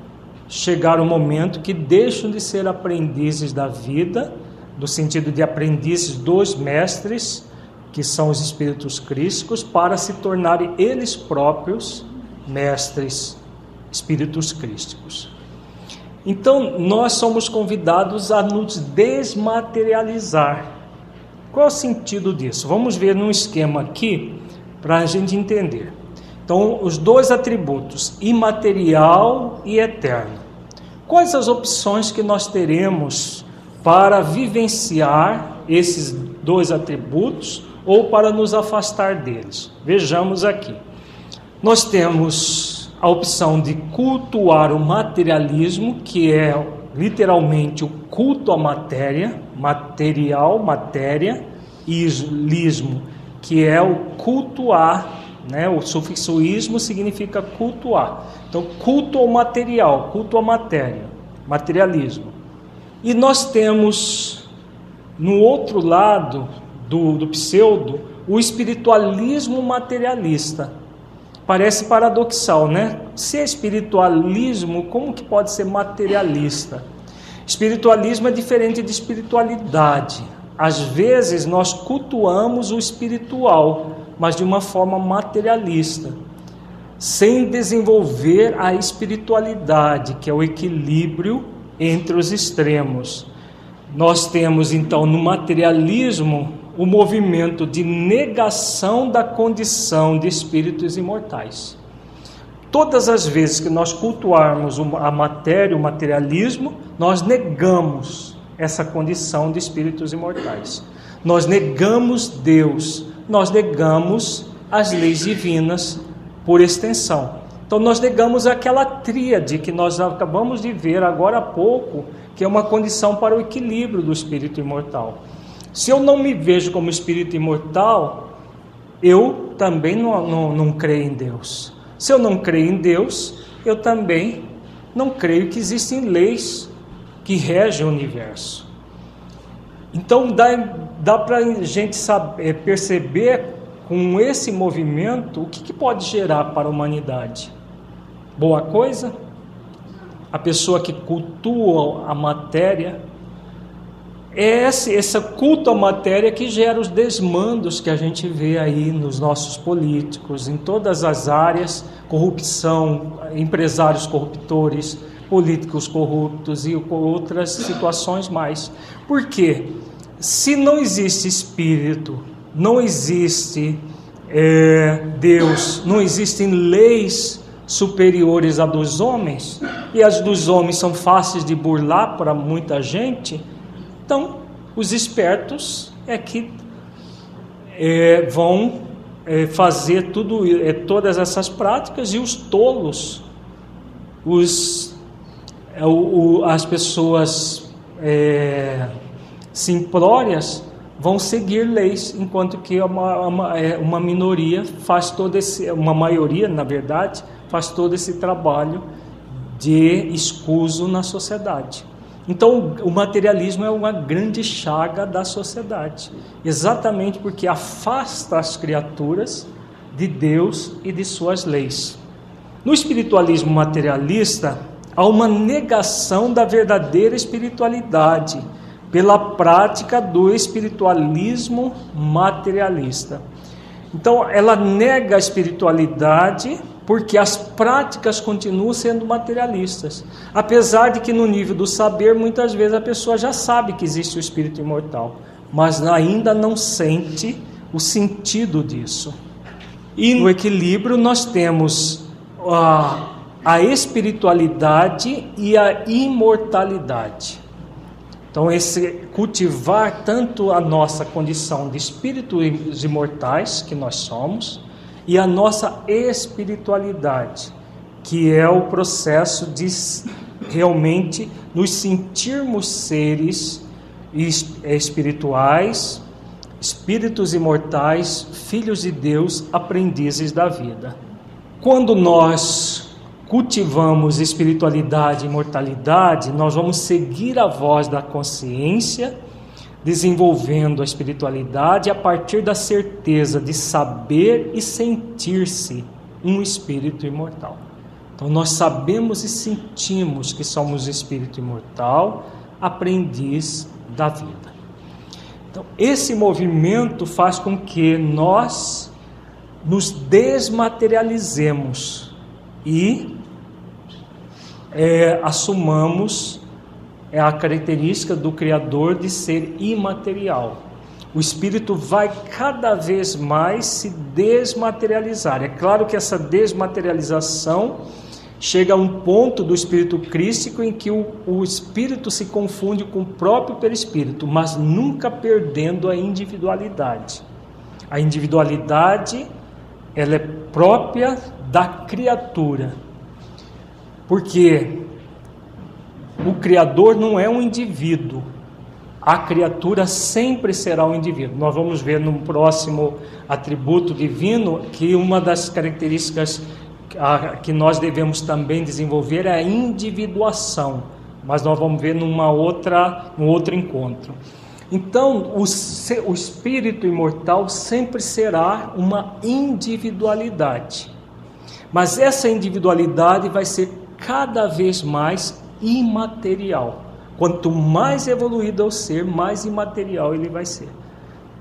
chegar o momento que deixam de ser aprendizes da vida, no sentido de aprendizes dos mestres, que são os espíritos crísticos, para se tornarem eles próprios mestres espíritos crísticos. Então, nós somos convidados a nos desmaterializar. Qual o sentido disso? Vamos ver num esquema aqui para a gente entender. Então, os dois atributos, imaterial e eterno. Quais as opções que nós teremos para vivenciar esses dois atributos ou para nos afastar deles? Vejamos aqui. Nós temos a opção de cultuar o materialismo, que é literalmente o culto à matéria, material, matéria, e lismo, que é o cultuar, né? O sufixo ismo significa cultuar. Então, culto ao material, culto à matéria, materialismo. E nós temos no outro lado do, do pseudo o espiritualismo materialista Parece paradoxal, né? Se é espiritualismo, como que pode ser materialista? Espiritualismo é diferente de espiritualidade. Às vezes nós cultuamos o espiritual, mas de uma forma materialista, sem desenvolver a espiritualidade, que é o equilíbrio entre os extremos. Nós temos então no materialismo o movimento de negação da condição de espíritos imortais. Todas as vezes que nós cultuarmos a matéria, o materialismo, nós negamos essa condição de espíritos imortais. Nós negamos Deus, nós negamos as leis divinas por extensão. Então nós negamos aquela tríade que nós acabamos de ver agora há pouco, que é uma condição para o equilíbrio do espírito imortal. Se eu não me vejo como espírito imortal, eu também não, não, não creio em Deus. Se eu não creio em Deus, eu também não creio que existem leis que regem o universo. Então dá, dá para a gente saber, é, perceber com esse movimento o que, que pode gerar para a humanidade. Boa coisa? A pessoa que cultua a matéria é esse, esse culto à matéria que gera os desmandos que a gente vê aí nos nossos políticos, em todas as áreas, corrupção, empresários corruptores, políticos corruptos e outras situações mais. Por quê? Se não existe espírito, não existe é, Deus, não existem leis superiores a dos homens, e as dos homens são fáceis de burlar para muita gente, então, os espertos é que é, vão é, fazer tudo, é, todas essas práticas e os tolos, os, é, o, as pessoas é, simplórias vão seguir leis, enquanto que uma, uma, é, uma minoria faz todo esse, uma maioria, na verdade, faz todo esse trabalho de escuso na sociedade. Então, o materialismo é uma grande chaga da sociedade, exatamente porque afasta as criaturas de Deus e de suas leis. No espiritualismo materialista, há uma negação da verdadeira espiritualidade pela prática do espiritualismo materialista. Então, ela nega a espiritualidade porque as práticas continuam sendo materialistas. Apesar de que no nível do saber, muitas vezes a pessoa já sabe que existe o espírito imortal, mas ainda não sente o sentido disso. E no equilíbrio nós temos a, a espiritualidade e a imortalidade. Então, esse cultivar tanto a nossa condição de espíritos imortais, que nós somos, e a nossa espiritualidade, que é o processo de realmente nos sentirmos seres espirituais, espíritos imortais, filhos de Deus, aprendizes da vida. Quando nós cultivamos espiritualidade e imortalidade, nós vamos seguir a voz da consciência, desenvolvendo a espiritualidade a partir da certeza de saber e sentir-se um espírito imortal. Então nós sabemos e sentimos que somos espírito imortal, aprendiz da vida. Então esse movimento faz com que nós nos desmaterializemos e é, assumamos é a característica do Criador de ser imaterial. O espírito vai cada vez mais se desmaterializar. É claro que essa desmaterialização chega a um ponto do espírito crístico em que o, o espírito se confunde com o próprio perispírito, mas nunca perdendo a individualidade. A individualidade ela é própria da criatura porque o Criador não é um indivíduo, a criatura sempre será um indivíduo. Nós vamos ver no próximo atributo divino que uma das características que nós devemos também desenvolver é a individuação, mas nós vamos ver numa outra, num outro encontro. Então, o, o espírito imortal sempre será uma individualidade. Mas essa individualidade vai ser cada vez mais imaterial. Quanto mais evoluído é o ser, mais imaterial ele vai ser.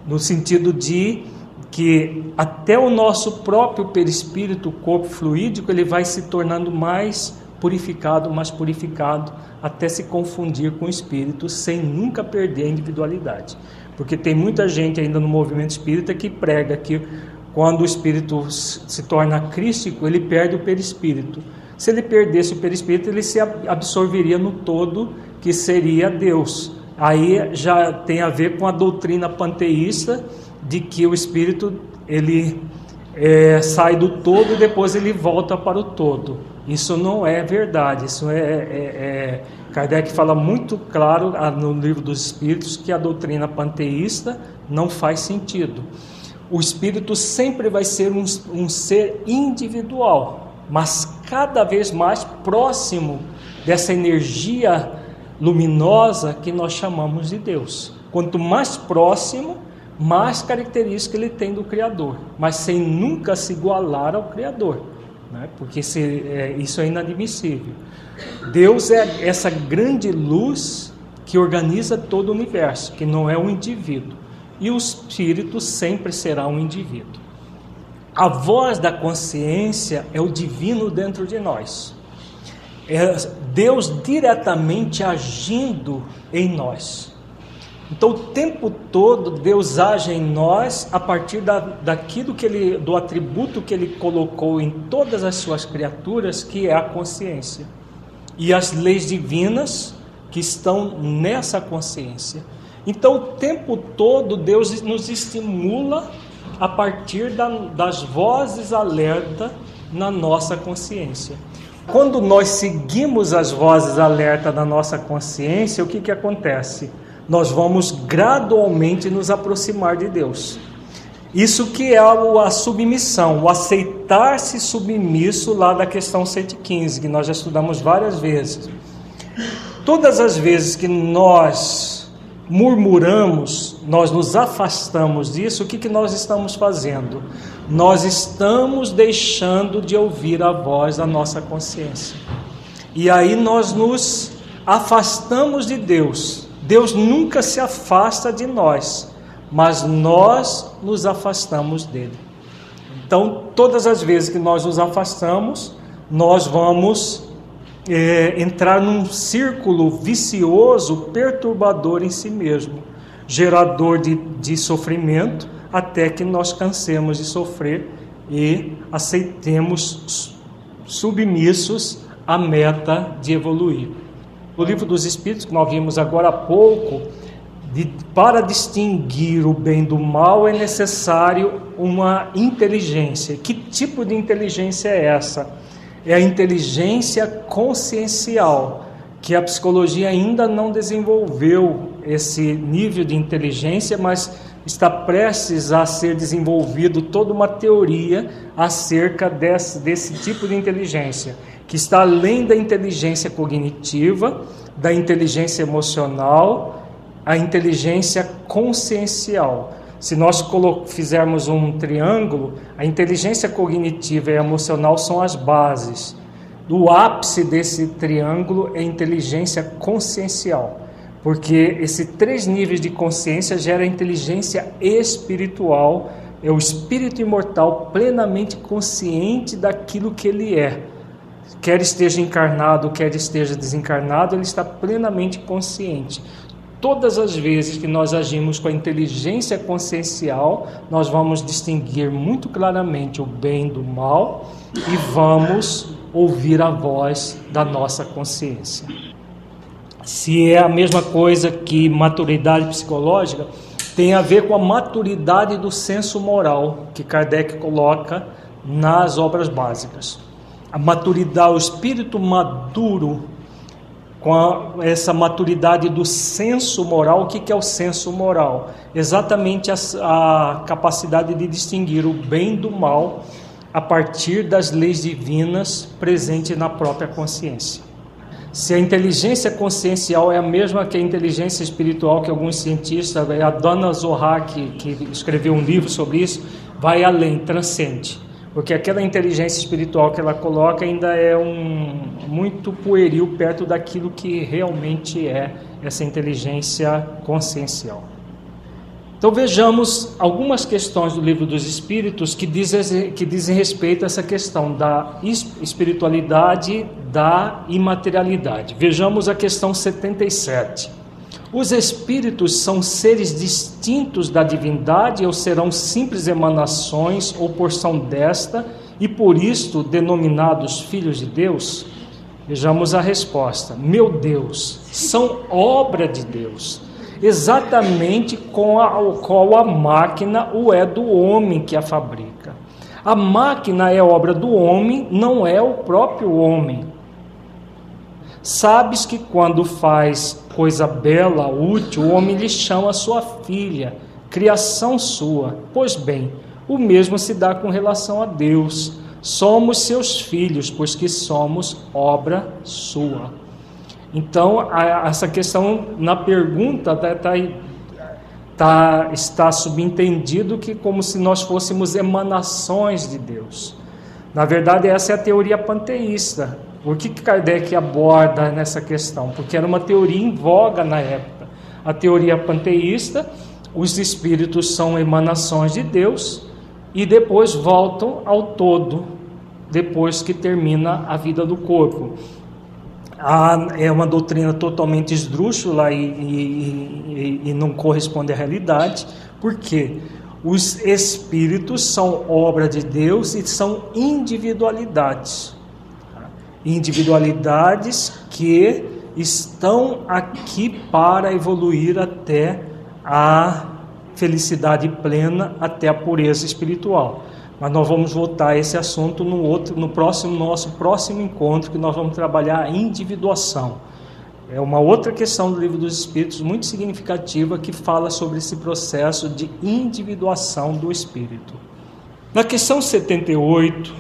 No sentido de que até o nosso próprio perispírito, o corpo fluídico, ele vai se tornando mais purificado, mais purificado, até se confundir com o espírito, sem nunca perder a individualidade. Porque tem muita gente ainda no movimento espírita que prega que quando o espírito se torna crístico, ele perde o perispírito. Se ele perdesse o perispírito, ele se absorveria no todo, que seria Deus. Aí já tem a ver com a doutrina panteísta de que o espírito ele é, sai do todo e depois ele volta para o todo. Isso não é verdade. Isso é, é, é Kardec fala muito claro ah, no livro dos Espíritos que a doutrina panteísta não faz sentido. O espírito sempre vai ser um, um ser individual mas cada vez mais próximo dessa energia luminosa que nós chamamos de Deus. Quanto mais próximo, mais característica ele tem do Criador, mas sem nunca se igualar ao Criador, né? porque se, é, isso é inadmissível. Deus é essa grande luz que organiza todo o universo, que não é um indivíduo, e o Espírito sempre será um indivíduo. A voz da consciência é o divino dentro de nós. É Deus diretamente agindo em nós. Então, o tempo todo, Deus age em nós a partir da, daquilo que ele, do atributo que Ele colocou em todas as suas criaturas, que é a consciência. E as leis divinas que estão nessa consciência. Então, o tempo todo, Deus nos estimula a partir da, das vozes alerta na nossa consciência. Quando nós seguimos as vozes alerta da nossa consciência, o que, que acontece? Nós vamos gradualmente nos aproximar de Deus. Isso que é a submissão, o aceitar-se submisso lá da questão 115, que nós já estudamos várias vezes. Todas as vezes que nós murmuramos, nós nos afastamos disso, o que, que nós estamos fazendo? Nós estamos deixando de ouvir a voz da nossa consciência. E aí nós nos afastamos de Deus. Deus nunca se afasta de nós, mas nós nos afastamos dele. Então, todas as vezes que nós nos afastamos, nós vamos é, entrar num círculo vicioso, perturbador em si mesmo, gerador de, de sofrimento, até que nós cansemos de sofrer e aceitemos submissos à meta de evoluir. O livro dos Espíritos, que nós vimos agora há pouco, de, para distinguir o bem do mal é necessário uma inteligência. Que tipo de inteligência é essa? É a inteligência consciencial, que a psicologia ainda não desenvolveu esse nível de inteligência, mas está prestes a ser desenvolvido toda uma teoria acerca desse, desse tipo de inteligência, que está além da inteligência cognitiva, da inteligência emocional a inteligência consciencial. Se nós fizermos um triângulo, a inteligência cognitiva e emocional são as bases. O ápice desse triângulo é inteligência consciencial, porque esses três níveis de consciência gera inteligência espiritual, é o espírito imortal plenamente consciente daquilo que ele é. Quer esteja encarnado, quer esteja desencarnado, ele está plenamente consciente. Todas as vezes que nós agimos com a inteligência consciencial, nós vamos distinguir muito claramente o bem do mal e vamos ouvir a voz da nossa consciência. Se é a mesma coisa que maturidade psicológica, tem a ver com a maturidade do senso moral que Kardec coloca nas obras básicas. A maturidade, o espírito maduro com a, essa maturidade do senso moral. O que, que é o senso moral? Exatamente a, a capacidade de distinguir o bem do mal a partir das leis divinas presentes na própria consciência. Se a inteligência consciencial é a mesma que a inteligência espiritual, que alguns cientistas, a Dona Zohar, que, que escreveu um livro sobre isso, vai além, transcende. Porque aquela inteligência espiritual que ela coloca ainda é um muito pueril perto daquilo que realmente é essa inteligência consciencial. Então vejamos algumas questões do livro dos Espíritos que dizem, que dizem respeito a essa questão da espiritualidade, da imaterialidade. Vejamos a questão 77. Os espíritos são seres distintos da divindade ou serão simples emanações ou porção desta e por isto denominados filhos de Deus? Vejamos a resposta. Meu Deus, são obra de Deus, exatamente com a qual a máquina o é do homem que a fabrica. A máquina é obra do homem, não é o próprio homem. Sabes que quando faz coisa bela, útil, o homem lhe chama sua filha, criação sua. Pois bem, o mesmo se dá com relação a Deus. Somos seus filhos, pois que somos obra sua. Então, a, essa questão na pergunta tá, tá, tá, está subentendido que como se nós fôssemos emanações de Deus. Na verdade, essa é a teoria panteísta. Por que Kardec aborda nessa questão? Porque era uma teoria em voga na época. A teoria panteísta, os espíritos são emanações de Deus e depois voltam ao todo, depois que termina a vida do corpo. é uma doutrina totalmente esdrúxula e, e, e não corresponde à realidade, porque os espíritos são obra de Deus e são individualidades individualidades que estão aqui para evoluir até a felicidade plena, até a pureza espiritual. Mas nós vamos voltar a esse assunto no outro, no próximo nosso próximo encontro que nós vamos trabalhar a individuação. É uma outra questão do livro dos Espíritos muito significativa que fala sobre esse processo de individuação do espírito. Na questão 78,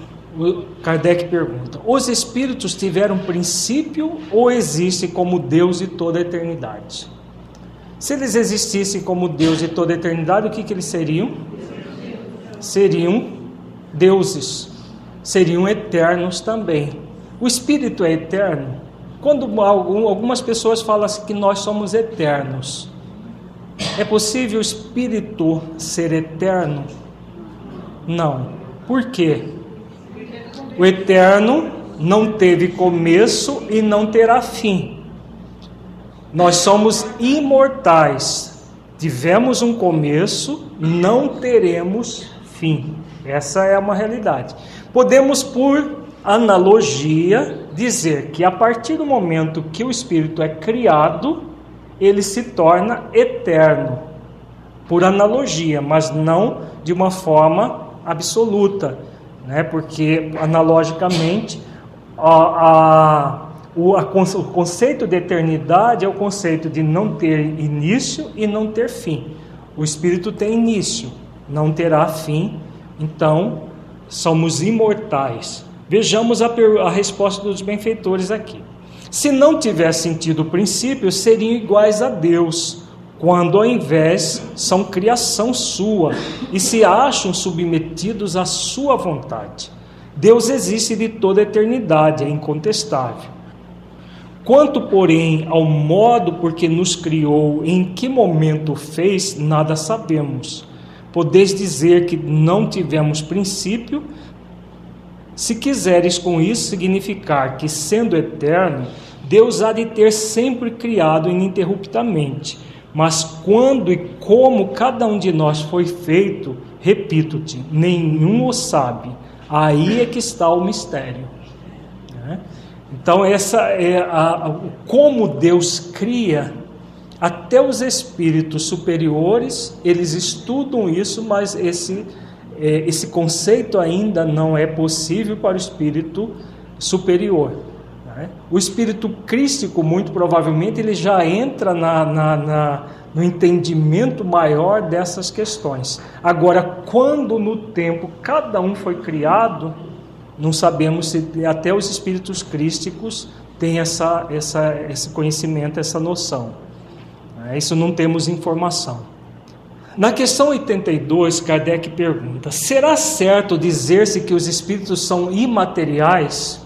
Kardec pergunta: os espíritos tiveram princípio ou existem como Deus de toda a eternidade? Se eles existissem como Deus de toda a eternidade, o que, que eles seriam? Seriam deuses, seriam eternos também. O espírito é eterno? Quando algumas pessoas falam assim que nós somos eternos, é possível o espírito ser eterno? Não. Por quê? O eterno não teve começo e não terá fim. Nós somos imortais. Tivemos um começo, não teremos fim. Essa é uma realidade. Podemos, por analogia, dizer que a partir do momento que o espírito é criado, ele se torna eterno. Por analogia, mas não de uma forma absoluta, né? porque analogicamente a, a, o, a, o conceito de eternidade é o conceito de não ter início e não ter fim. O espírito tem início, não terá fim, então somos imortais. Vejamos a, a resposta dos benfeitores aqui. Se não tivesse sentido o princípio, seriam iguais a Deus, quando ao invés são criação sua e se acham submetidos à sua vontade. Deus existe de toda a eternidade, é incontestável. Quanto, porém, ao modo por que nos criou, em que momento fez, nada sabemos. Podeis dizer que não tivemos princípio, se quiseres com isso significar que, sendo eterno, Deus há de ter sempre criado ininterruptamente, mas quando e como cada um de nós foi feito, repito-te, nenhum o sabe. Aí é que está o mistério. Né? Então, essa é a, como Deus cria até os espíritos superiores, eles estudam isso, mas esse é, esse conceito ainda não é possível para o espírito superior. Né? O espírito crístico, muito provavelmente, ele já entra na, na, na, no entendimento maior dessas questões. Agora, quando no tempo cada um foi criado, não sabemos se até os espíritos crísticos têm essa, essa, esse conhecimento, essa noção. Né? Isso não temos informação. Na questão 82, Kardec pergunta: será certo dizer-se que os espíritos são imateriais?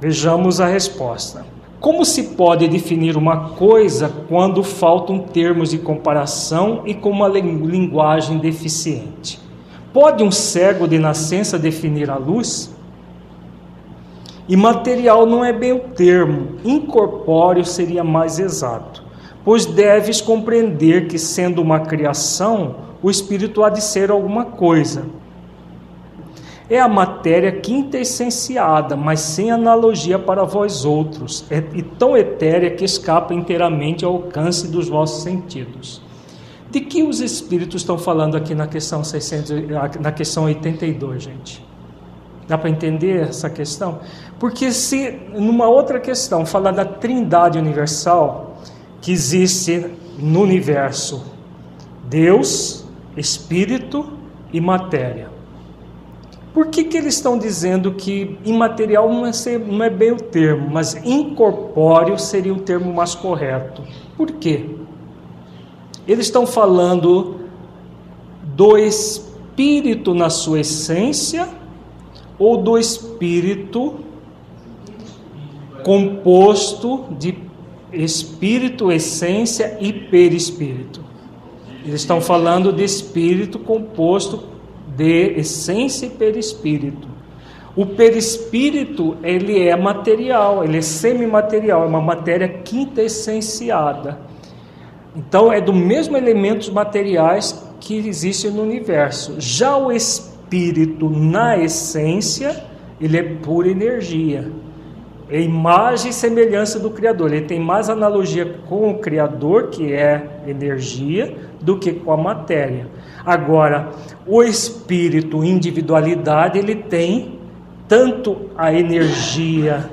Vejamos a resposta. Como se pode definir uma coisa quando faltam termos de comparação e com uma linguagem deficiente? Pode um cego de nascença definir a luz? Imaterial não é bem o termo, incorpóreo seria mais exato pois deves compreender que, sendo uma criação, o espírito há de ser alguma coisa. É a matéria quintessenciada, mas sem analogia para vós outros, é, e tão etérea que escapa inteiramente ao alcance dos vossos sentidos. De que os espíritos estão falando aqui na questão 600, na questão 82, gente? Dá para entender essa questão? Porque se numa outra questão falar da Trindade universal, que existe no universo: Deus, Espírito e matéria. Por que, que eles estão dizendo que imaterial não é, ser, não é bem o termo, mas incorpóreo seria o termo mais correto? Por quê? Eles estão falando do espírito na sua essência ou do espírito composto de espírito, essência e perispírito. Eles estão falando de espírito composto de essência e perispírito. O perispírito, ele é material, ele é semimaterial, é uma matéria quintessenciada. Então, é do mesmo elementos materiais que existem no universo. Já o espírito, na essência, ele é pura energia é imagem e semelhança do Criador. Ele tem mais analogia com o Criador, que é energia, do que com a matéria. Agora, o espírito, individualidade, ele tem tanto a energia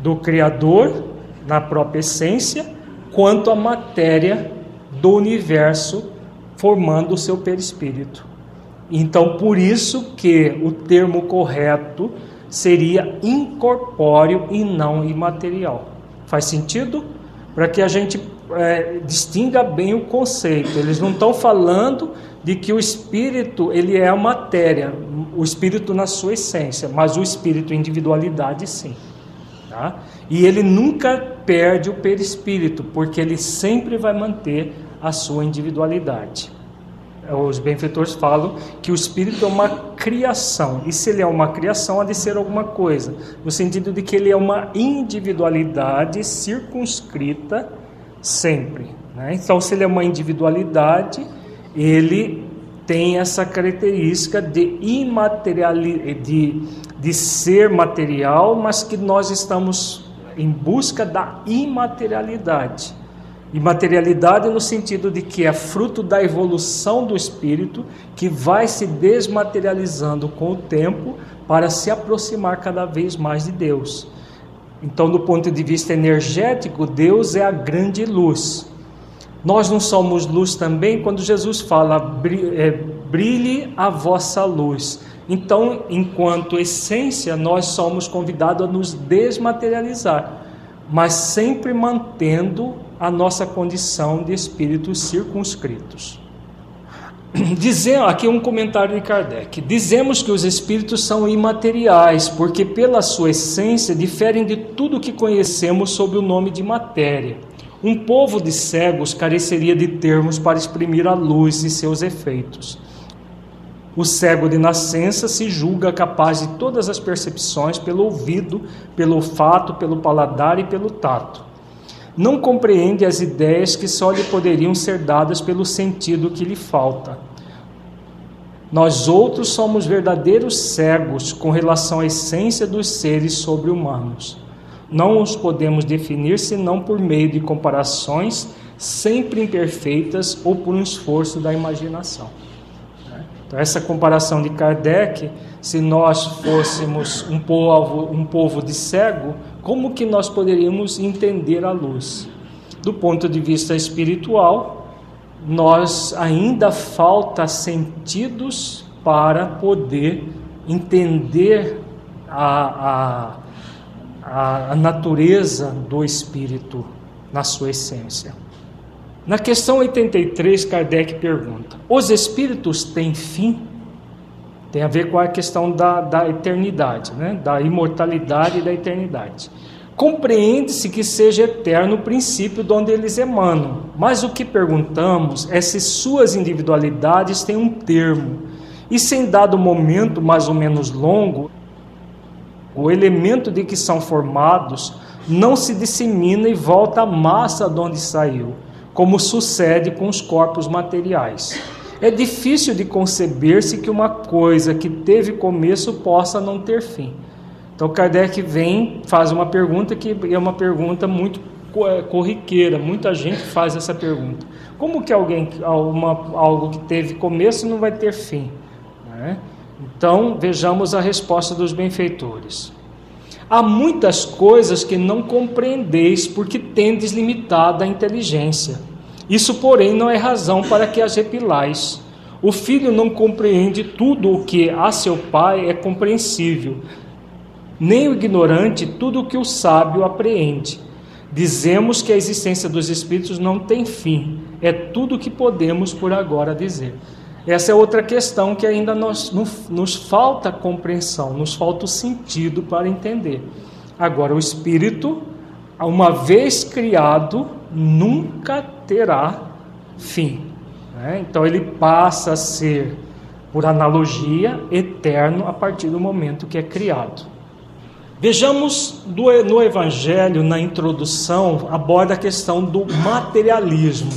do Criador, na própria essência, quanto a matéria do universo, formando o seu perispírito. Então, por isso que o termo correto seria incorpóreo e não imaterial. Faz sentido? Para que a gente é, distinga bem o conceito. Eles não estão falando de que o espírito ele é a matéria, o espírito na sua essência, mas o espírito individualidade sim. Tá? E ele nunca perde o perispírito, porque ele sempre vai manter a sua individualidade os benfeitores falam que o espírito é uma criação. E se ele é uma criação, há de ser alguma coisa. No sentido de que ele é uma individualidade circunscrita sempre. Né? Então, se ele é uma individualidade, ele tem essa característica de imateriali de, de ser material, mas que nós estamos em busca da imaterialidade. Imaterialidade no sentido de que é fruto da evolução do espírito que vai se desmaterializando com o tempo para se aproximar cada vez mais de Deus. Então, do ponto de vista energético, Deus é a grande luz. Nós não somos luz também quando Jesus fala é, brilhe a vossa luz. Então, enquanto essência, nós somos convidados a nos desmaterializar, mas sempre mantendo a nossa condição de espíritos circunscritos. Dizendo, aqui um comentário de Kardec. Dizemos que os espíritos são imateriais, porque pela sua essência diferem de tudo que conhecemos sob o nome de matéria. Um povo de cegos careceria de termos para exprimir a luz e seus efeitos. O cego de nascença se julga capaz de todas as percepções pelo ouvido, pelo olfato, pelo paladar e pelo tato não compreende as ideias que só lhe poderiam ser dadas pelo sentido que lhe falta. Nós outros somos verdadeiros cegos com relação à essência dos seres sobre-humanos. Não os podemos definir senão por meio de comparações sempre imperfeitas ou por um esforço da imaginação. Então, essa comparação de Kardec, se nós fôssemos um povo, um povo de cego, como que nós poderíamos entender a luz? Do ponto de vista espiritual, nós ainda falta sentidos para poder entender a, a, a natureza do espírito na sua essência. Na questão 83, Kardec pergunta: Os espíritos têm fim? Tem a ver com a questão da, da eternidade, né? da imortalidade e da eternidade. Compreende-se que seja eterno o princípio de onde eles emanam, mas o que perguntamos é se suas individualidades têm um termo, e se em dado momento mais ou menos longo, o elemento de que são formados não se dissemina e volta à massa de onde saiu como sucede com os corpos materiais. É difícil de conceber-se que uma coisa que teve começo possa não ter fim. Então Kardec vem, faz uma pergunta que é uma pergunta muito é, corriqueira, muita gente faz essa pergunta. Como que alguém, uma, algo que teve começo não vai ter fim? Né? Então vejamos a resposta dos benfeitores. Há muitas coisas que não compreendeis porque tendes limitada a inteligência. Isso, porém, não é razão para que as repilais. O filho não compreende tudo o que a seu pai é compreensível, nem o ignorante tudo o que o sábio apreende. Dizemos que a existência dos espíritos não tem fim, é tudo o que podemos por agora dizer. Essa é outra questão que ainda nos, nos falta compreensão, nos falta o sentido para entender. Agora, o espírito, uma vez criado, nunca terá fim. Né? Então ele passa a ser, por analogia, eterno a partir do momento que é criado. Vejamos do, no Evangelho, na introdução, aborda a questão do materialismo,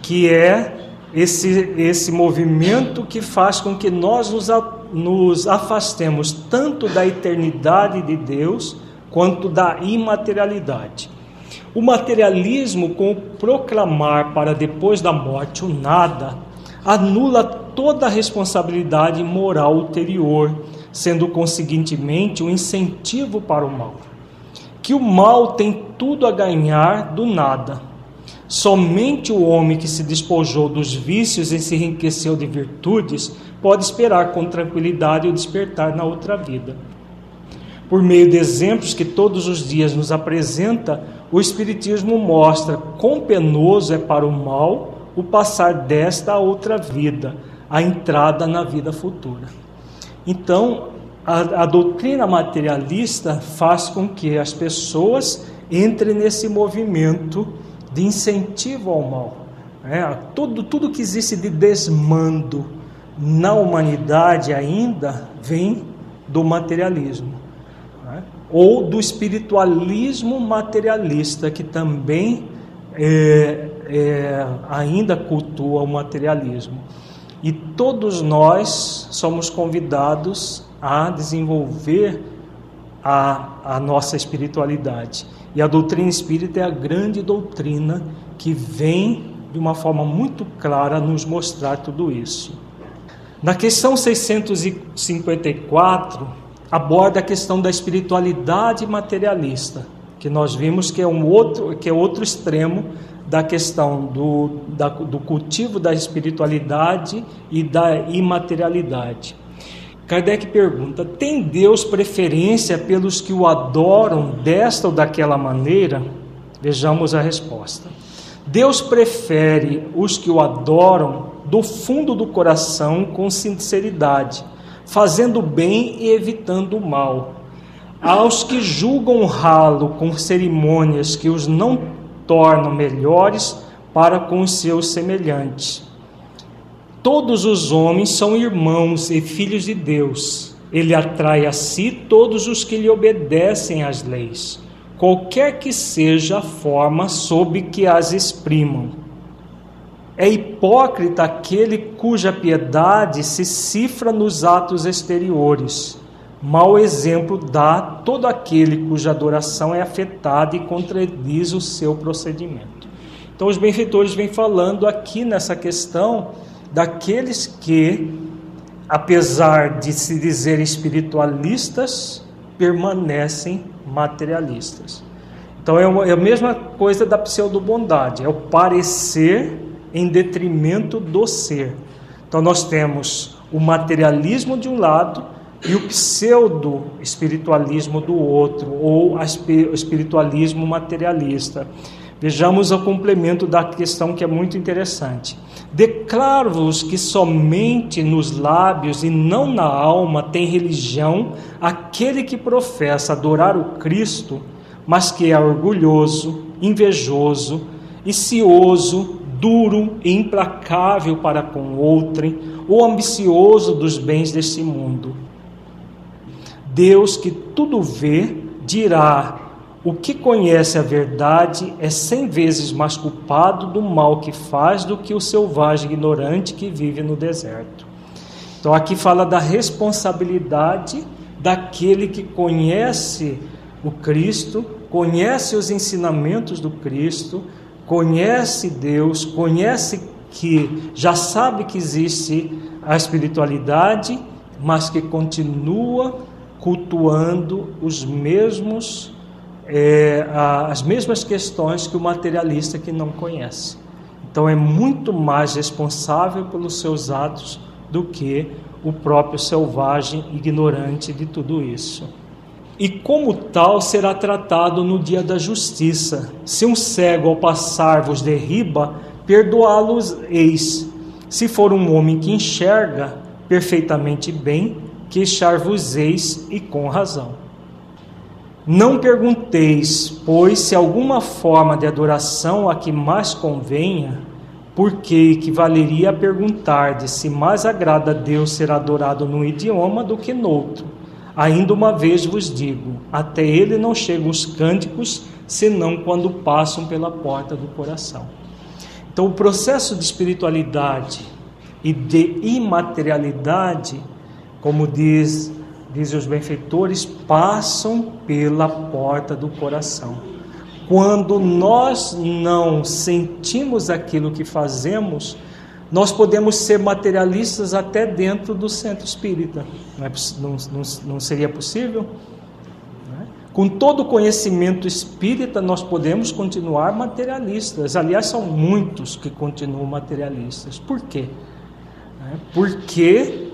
que é esse, esse movimento que faz com que nós nos, nos afastemos tanto da eternidade de Deus quanto da imaterialidade. O materialismo, com o proclamar para depois da morte o nada, anula toda a responsabilidade moral ulterior, sendo conseguintemente um incentivo para o mal. Que o mal tem tudo a ganhar do nada. Somente o homem que se despojou dos vícios e se enriqueceu de virtudes pode esperar com tranquilidade o despertar na outra vida. Por meio de exemplos que todos os dias nos apresenta, o Espiritismo mostra quão penoso é para o mal o passar desta a outra vida, a entrada na vida futura. Então, a, a doutrina materialista faz com que as pessoas entrem nesse movimento de incentivo ao mal. É, tudo, tudo que existe de desmando na humanidade ainda vem do materialismo ou do espiritualismo materialista, que também é, é, ainda cultua o materialismo. e todos nós somos convidados a desenvolver a, a nossa espiritualidade. E a doutrina espírita é a grande doutrina que vem de uma forma muito clara nos mostrar tudo isso. Na questão 654, aborda a questão da espiritualidade materialista, que nós vimos que é um outro, que é outro extremo da questão do, da, do cultivo da espiritualidade e da imaterialidade. Kardec pergunta: tem Deus preferência pelos que o adoram desta ou daquela maneira? Vejamos a resposta. Deus prefere os que o adoram do fundo do coração com sinceridade, fazendo bem e evitando o mal. Aos que julgam honrá-lo com cerimônias que os não tornam melhores para com seus semelhantes. Todos os homens são irmãos e filhos de Deus. Ele atrai a si todos os que lhe obedecem às leis, qualquer que seja a forma sob que as exprimam. É hipócrita aquele cuja piedade se cifra nos atos exteriores. Mau exemplo dá todo aquele cuja adoração é afetada e contradiz o seu procedimento. Então, os benfeitores vêm falando aqui nessa questão daqueles que, apesar de se dizer espiritualistas, permanecem materialistas. Então é, é a mesma coisa da pseudo-bondade, é o parecer em detrimento do ser. Então nós temos o materialismo de um lado e o pseudo-espiritualismo do outro, ou o espiritualismo materialista. Vejamos o complemento da questão que é muito interessante. Declaro-vos que somente nos lábios e não na alma tem religião aquele que professa adorar o Cristo, mas que é orgulhoso, invejoso e cioso, duro e implacável para com outrem, ou ambicioso dos bens deste mundo. Deus que tudo vê dirá o que conhece a verdade é cem vezes mais culpado do mal que faz do que o selvagem ignorante que vive no deserto. Então, aqui fala da responsabilidade daquele que conhece o Cristo, conhece os ensinamentos do Cristo, conhece Deus, conhece que já sabe que existe a espiritualidade, mas que continua cultuando os mesmos é, as mesmas questões que o materialista que não conhece. Então é muito mais responsável pelos seus atos do que o próprio selvagem ignorante de tudo isso. E como tal será tratado no dia da justiça. Se um cego ao passar vos derriba, perdoá-los eis. Se for um homem que enxerga perfeitamente bem, queixar-vos eis e com razão. Não pergunteis, pois, se alguma forma de adoração a que mais convenha, porque equivaleria a perguntar de se mais agrada a Deus ser adorado num idioma do que noutro. Ainda uma vez vos digo: até ele não chegam os cânticos, senão quando passam pela porta do coração. Então, o processo de espiritualidade e de imaterialidade, como diz dizem os benfeitores, passam pela porta do coração. Quando nós não sentimos aquilo que fazemos, nós podemos ser materialistas até dentro do centro espírita. Não, é, não, não, não seria possível? É? Com todo o conhecimento espírita, nós podemos continuar materialistas. Aliás, são muitos que continuam materialistas. Por quê? É, porque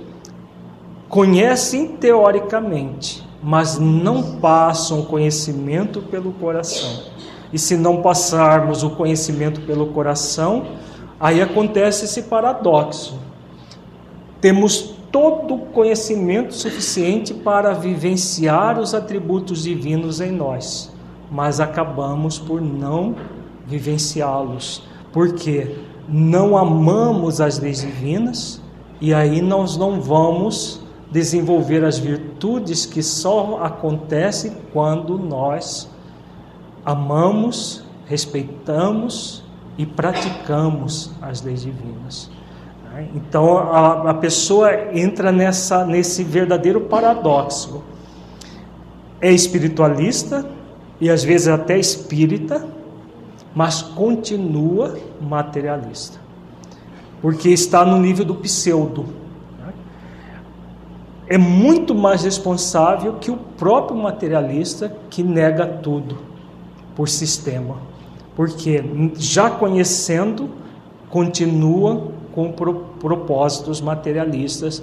conhecem teoricamente, mas não passam o conhecimento pelo coração. E se não passarmos o conhecimento pelo coração, aí acontece esse paradoxo. Temos todo o conhecimento suficiente para vivenciar os atributos divinos em nós, mas acabamos por não vivenciá-los, porque não amamos as leis divinas e aí nós não vamos desenvolver as virtudes que só acontecem quando nós amamos, respeitamos e praticamos as leis divinas. Então a, a pessoa entra nessa, nesse verdadeiro paradoxo. É espiritualista e às vezes até espírita, mas continua materialista, porque está no nível do pseudo. É muito mais responsável que o próprio materialista que nega tudo por sistema, porque já conhecendo, continua com propósitos materialistas,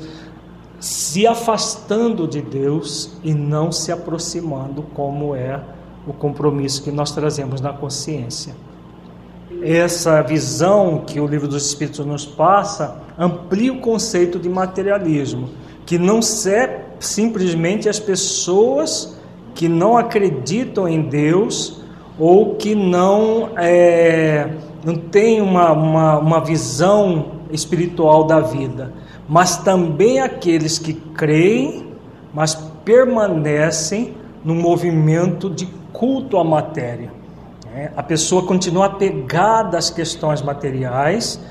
se afastando de Deus e não se aproximando, como é o compromisso que nós trazemos na consciência. Essa visão que o livro dos Espíritos nos passa amplia o conceito de materialismo, que não é simplesmente as pessoas que não acreditam em Deus ou que não, é, não têm uma, uma, uma visão espiritual da vida, mas também aqueles que creem, mas permanecem no movimento de culto à matéria. É, a pessoa continua apegada às questões materiais,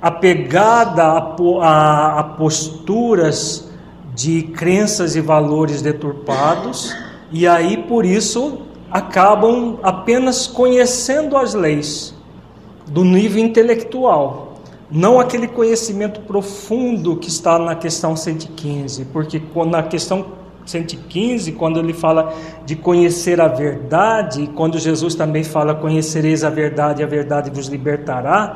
apegada a, a, a posturas de crenças e valores deturpados, e aí por isso acabam apenas conhecendo as leis do nível intelectual, não aquele conhecimento profundo que está na questão 115, porque na questão 115, quando ele fala de conhecer a verdade, quando Jesus também fala conhecereis a verdade e a verdade vos libertará,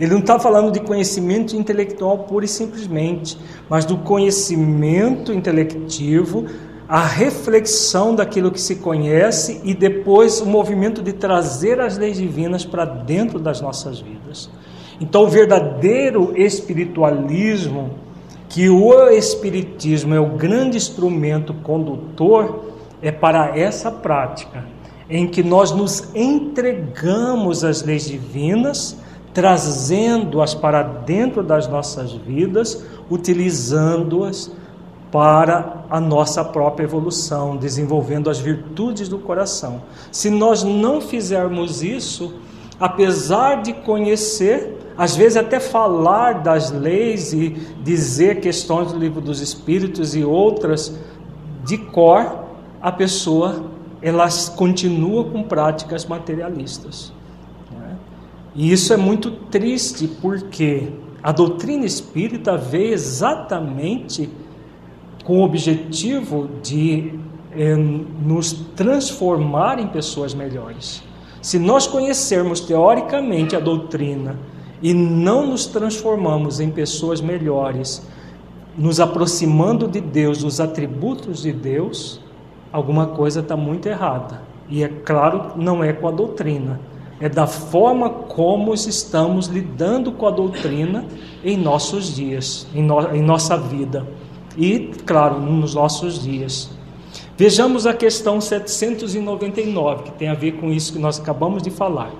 ele não está falando de conhecimento intelectual pura e simplesmente, mas do conhecimento intelectivo, a reflexão daquilo que se conhece e depois o movimento de trazer as leis divinas para dentro das nossas vidas. Então, o verdadeiro espiritualismo, que o espiritismo é o grande instrumento condutor, é para essa prática, em que nós nos entregamos às leis divinas, trazendo-as para dentro das nossas vidas, utilizando-as para a nossa própria evolução, desenvolvendo as virtudes do coração. Se nós não fizermos isso, apesar de conhecer, às vezes até falar das leis e dizer questões do livro dos Espíritos e outras de cor, a pessoa ela continua com práticas materialistas. Né? E isso é muito triste porque a doutrina espírita veio exatamente com o objetivo de eh, nos transformar em pessoas melhores. Se nós conhecermos teoricamente a doutrina e não nos transformamos em pessoas melhores, nos aproximando de Deus, dos atributos de Deus, alguma coisa está muito errada. E é claro, não é com a doutrina, é da forma como estamos lidando com a doutrina em nossos dias, em, no, em nossa vida. E, claro, nos nossos dias. Vejamos a questão 799, que tem a ver com isso que nós acabamos de falar.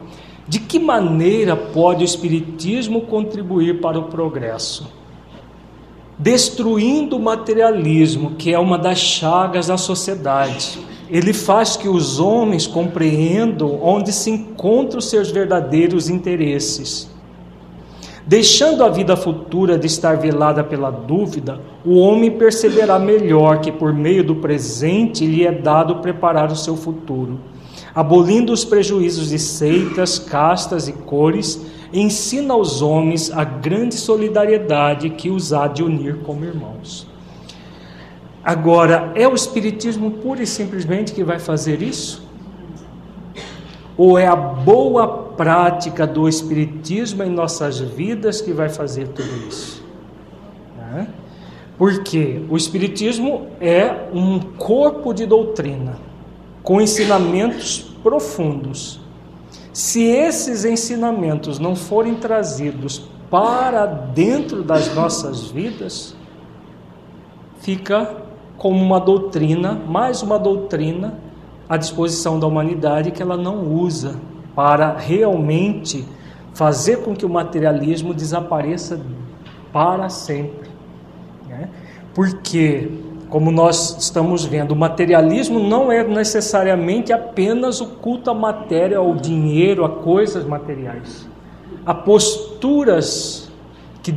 De que maneira pode o Espiritismo contribuir para o progresso? Destruindo o materialismo, que é uma das chagas da sociedade. Ele faz que os homens compreendam onde se encontram seus verdadeiros interesses. Deixando a vida futura de estar velada pela dúvida, o homem perceberá melhor que por meio do presente lhe é dado preparar o seu futuro abolindo os prejuízos de seitas, castas e cores, ensina aos homens a grande solidariedade que os há de unir como irmãos. Agora, é o Espiritismo pura e simplesmente que vai fazer isso? Ou é a boa prática do Espiritismo em nossas vidas que vai fazer tudo isso? Né? Porque o Espiritismo é um corpo de doutrina com ensinamentos profundos. Se esses ensinamentos não forem trazidos para dentro das nossas vidas, fica como uma doutrina, mais uma doutrina à disposição da humanidade que ela não usa para realmente fazer com que o materialismo desapareça para sempre. Né? Porque como nós estamos vendo, o materialismo não é necessariamente apenas o culto à matéria, ao dinheiro, a coisas materiais. Há posturas que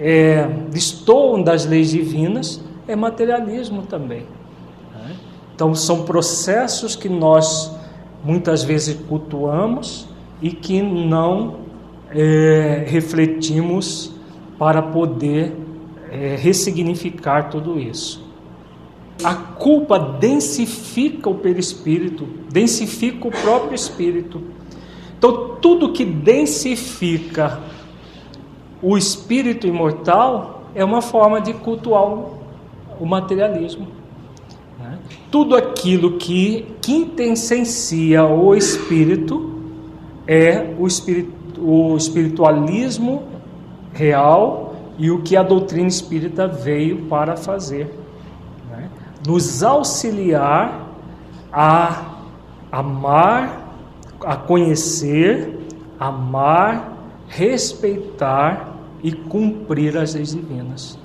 é, destoam das leis divinas, é materialismo também. Né? Então, são processos que nós muitas vezes cultuamos e que não é, refletimos para poder é, ressignificar tudo isso. A culpa densifica o perispírito, densifica o próprio espírito. Então, tudo que densifica o espírito imortal é uma forma de cultuar o materialismo. Tudo aquilo que quintessencia o espírito é o, o espiritualismo real e o que a doutrina espírita veio para fazer. Né? Nos auxiliar a amar, a conhecer, amar, respeitar e cumprir as leis divinas.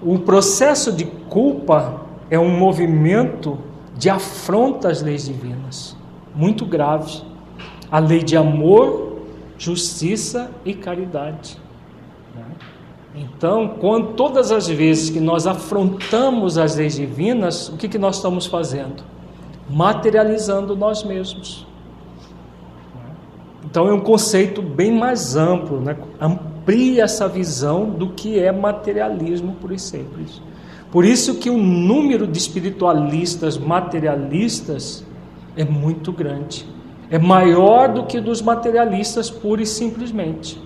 O processo de culpa é um movimento de afronta às leis divinas, muito grave. A lei de amor, justiça e caridade. Né? Então, quando todas as vezes que nós afrontamos as leis divinas, o que, que nós estamos fazendo? Materializando nós mesmos. Então é um conceito bem mais amplo, né? amplia essa visão do que é materialismo por e simples. Por isso que o número de espiritualistas materialistas é muito grande. É maior do que dos materialistas pura e simplesmente.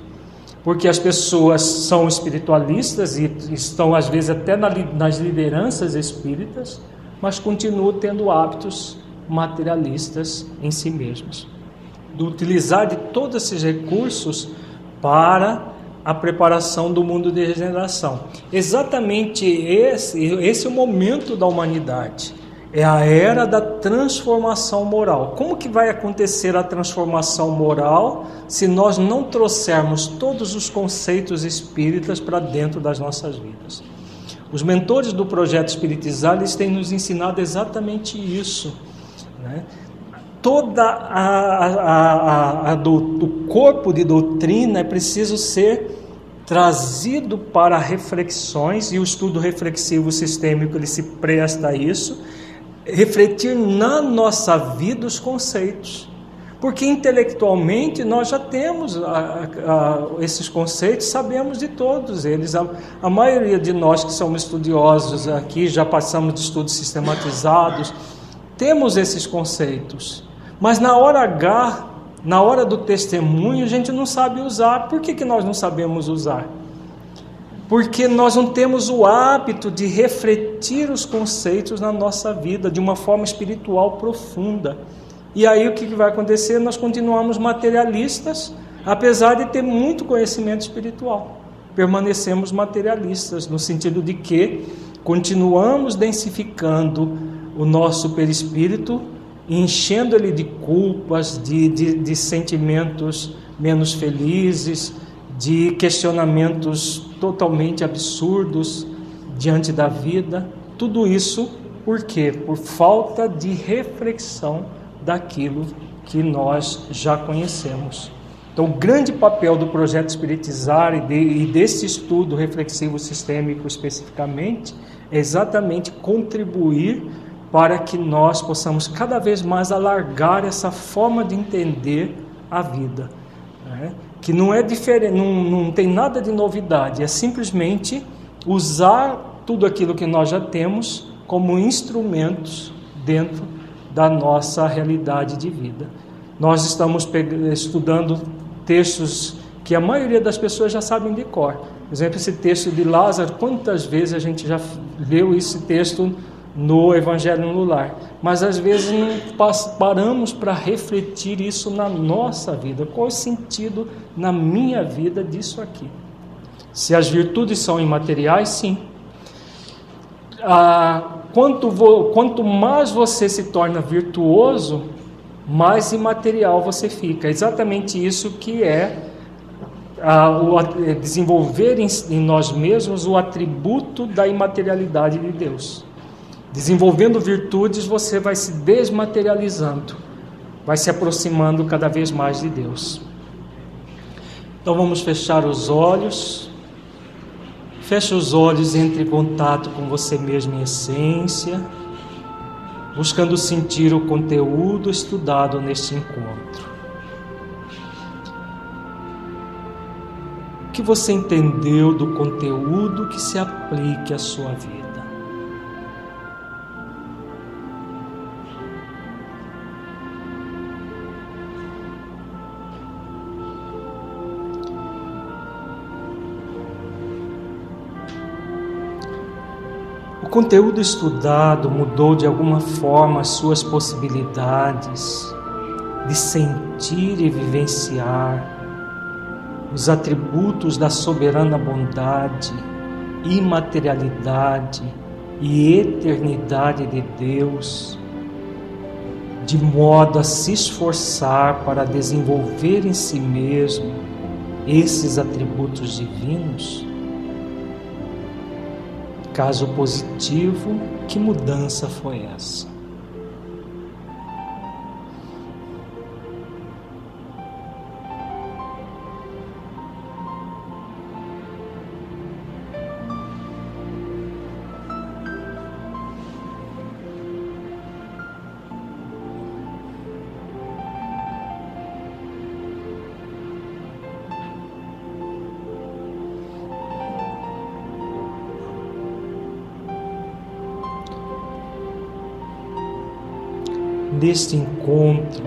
Porque as pessoas são espiritualistas e estão às vezes até nas lideranças espíritas, mas continuam tendo hábitos materialistas em si mesmos do utilizar de todos esses recursos para a preparação do mundo de regeneração. Exatamente esse, esse é o momento da humanidade. É a era da transformação moral. Como que vai acontecer a transformação moral se nós não trouxermos todos os conceitos espíritas para dentro das nossas vidas? Os mentores do projeto Espiritizar eles têm nos ensinado exatamente isso. Né? Toda a, a, a, do, do corpo de doutrina é preciso ser trazido para reflexões e o estudo reflexivo sistêmico ele se presta a isso, refletir na nossa vida os conceitos. Porque intelectualmente nós já temos a, a, esses conceitos, sabemos de todos eles. A, a, maioria de nós que somos estudiosos aqui, já passamos de estudos sistematizados, temos esses conceitos. Mas na hora H, na hora do testemunho, a gente não sabe usar. Por que, que nós não sabemos usar? Porque nós não temos o hábito de refletir os conceitos na nossa vida de uma forma espiritual profunda. E aí o que vai acontecer? Nós continuamos materialistas, apesar de ter muito conhecimento espiritual. Permanecemos materialistas, no sentido de que continuamos densificando o nosso perispírito enchendo ele de culpas, de, de, de sentimentos menos felizes, de questionamentos totalmente absurdos diante da vida. Tudo isso por quê? Por falta de reflexão daquilo que nós já conhecemos. Então, o grande papel do projeto Espiritizar e, de, e desse estudo reflexivo sistêmico especificamente é exatamente contribuir para que nós possamos cada vez mais alargar essa forma de entender a vida, né? que não é diferente, não, não tem nada de novidade, é simplesmente usar tudo aquilo que nós já temos como instrumentos dentro da nossa realidade de vida. Nós estamos estudando textos que a maioria das pessoas já sabem de cor. Por exemplo, esse texto de Lázaro, quantas vezes a gente já leu esse texto no Evangelho no lar, mas às vezes não paramos para refletir isso na nossa vida. Qual é o sentido na minha vida disso aqui? Se as virtudes são imateriais, sim. Ah, quanto, quanto mais você se torna virtuoso, mais imaterial você fica. Exatamente isso que é ah, o, é desenvolver em, em nós mesmos o atributo da imaterialidade de Deus. Desenvolvendo virtudes, você vai se desmaterializando, vai se aproximando cada vez mais de Deus. Então vamos fechar os olhos. Feche os olhos entre em contato com você mesmo em essência, buscando sentir o conteúdo estudado neste encontro. O que você entendeu do conteúdo que se aplique à sua vida? Conteúdo estudado mudou de alguma forma as suas possibilidades de sentir e vivenciar os atributos da soberana bondade, imaterialidade e eternidade de Deus, de modo a se esforçar para desenvolver em si mesmo esses atributos divinos? Caso positivo, que mudança foi essa? Neste encontro,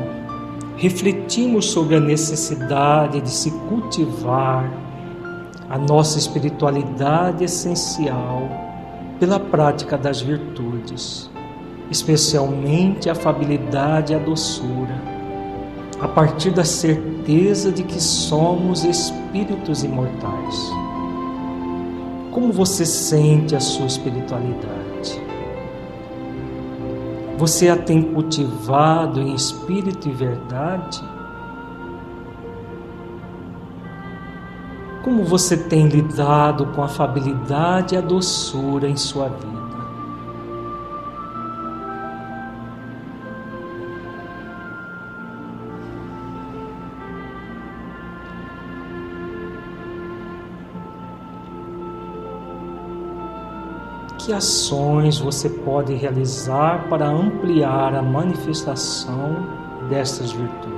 refletimos sobre a necessidade de se cultivar a nossa espiritualidade essencial pela prática das virtudes, especialmente a afabilidade e a doçura, a partir da certeza de que somos espíritos imortais. Como você sente a sua espiritualidade? Você a tem cultivado em espírito e verdade? Como você tem lidado com a afabilidade e a doçura em sua vida? Que ações você pode realizar para ampliar a manifestação destas virtudes?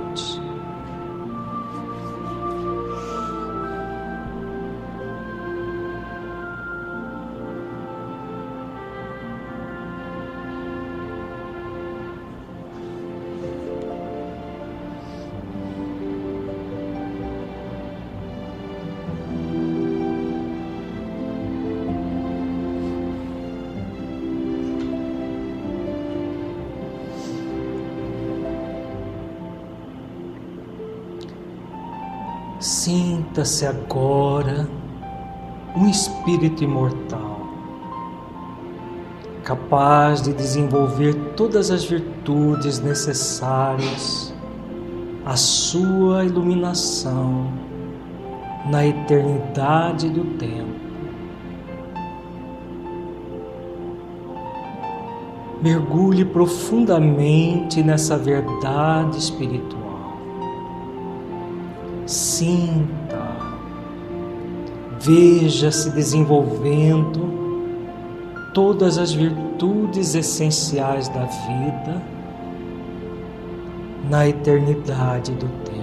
Sinta-se agora um espírito imortal, capaz de desenvolver todas as virtudes necessárias à sua iluminação na eternidade do tempo. Mergulhe profundamente nessa verdade espiritual Sinta, veja se desenvolvendo todas as virtudes essenciais da vida na eternidade do tempo.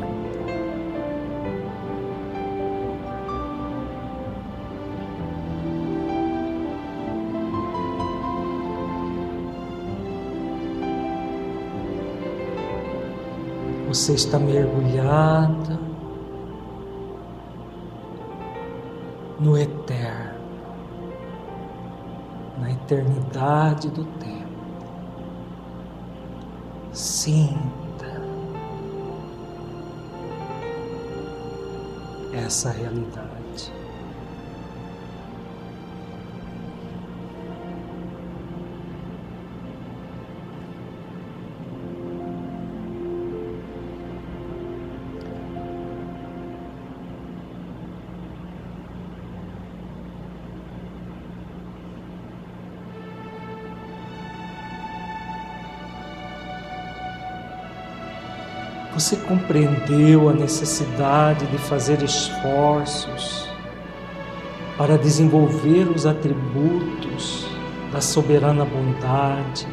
Você está mergulhada no eterno, na eternidade do tempo. Sinta essa realidade. Você compreendeu a necessidade de fazer esforços para desenvolver os atributos da soberana bondade,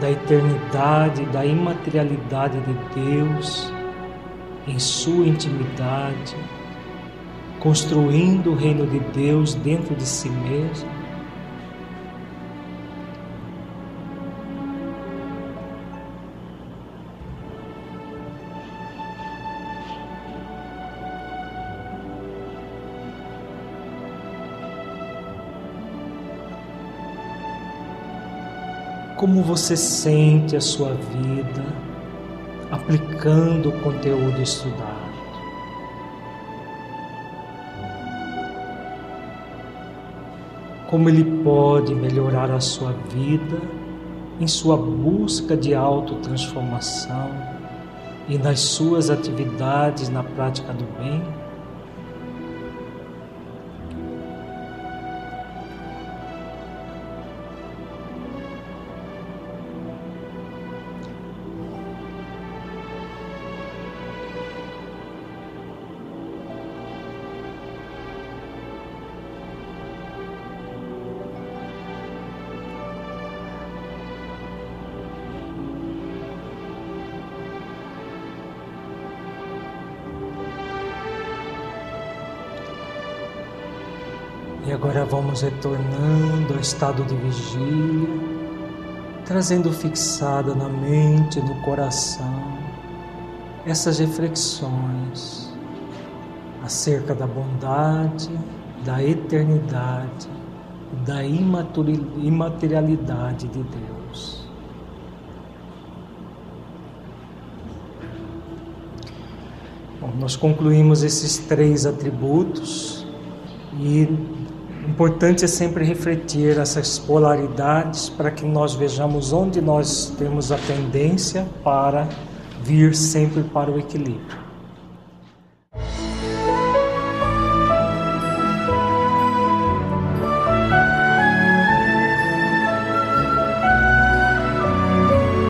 da eternidade, da imaterialidade de Deus em sua intimidade, construindo o reino de Deus dentro de si mesmo como você sente a sua vida aplicando o conteúdo estudado. Como ele pode melhorar a sua vida em sua busca de autotransformação e nas suas atividades na prática do bem. Vamos retornando ao estado de vigília, trazendo fixada na mente, no coração, essas reflexões acerca da bondade, da eternidade, da imaterialidade de Deus. Bom, nós concluímos esses três atributos e Importante é sempre refletir essas polaridades para que nós vejamos onde nós temos a tendência para vir sempre para o equilíbrio.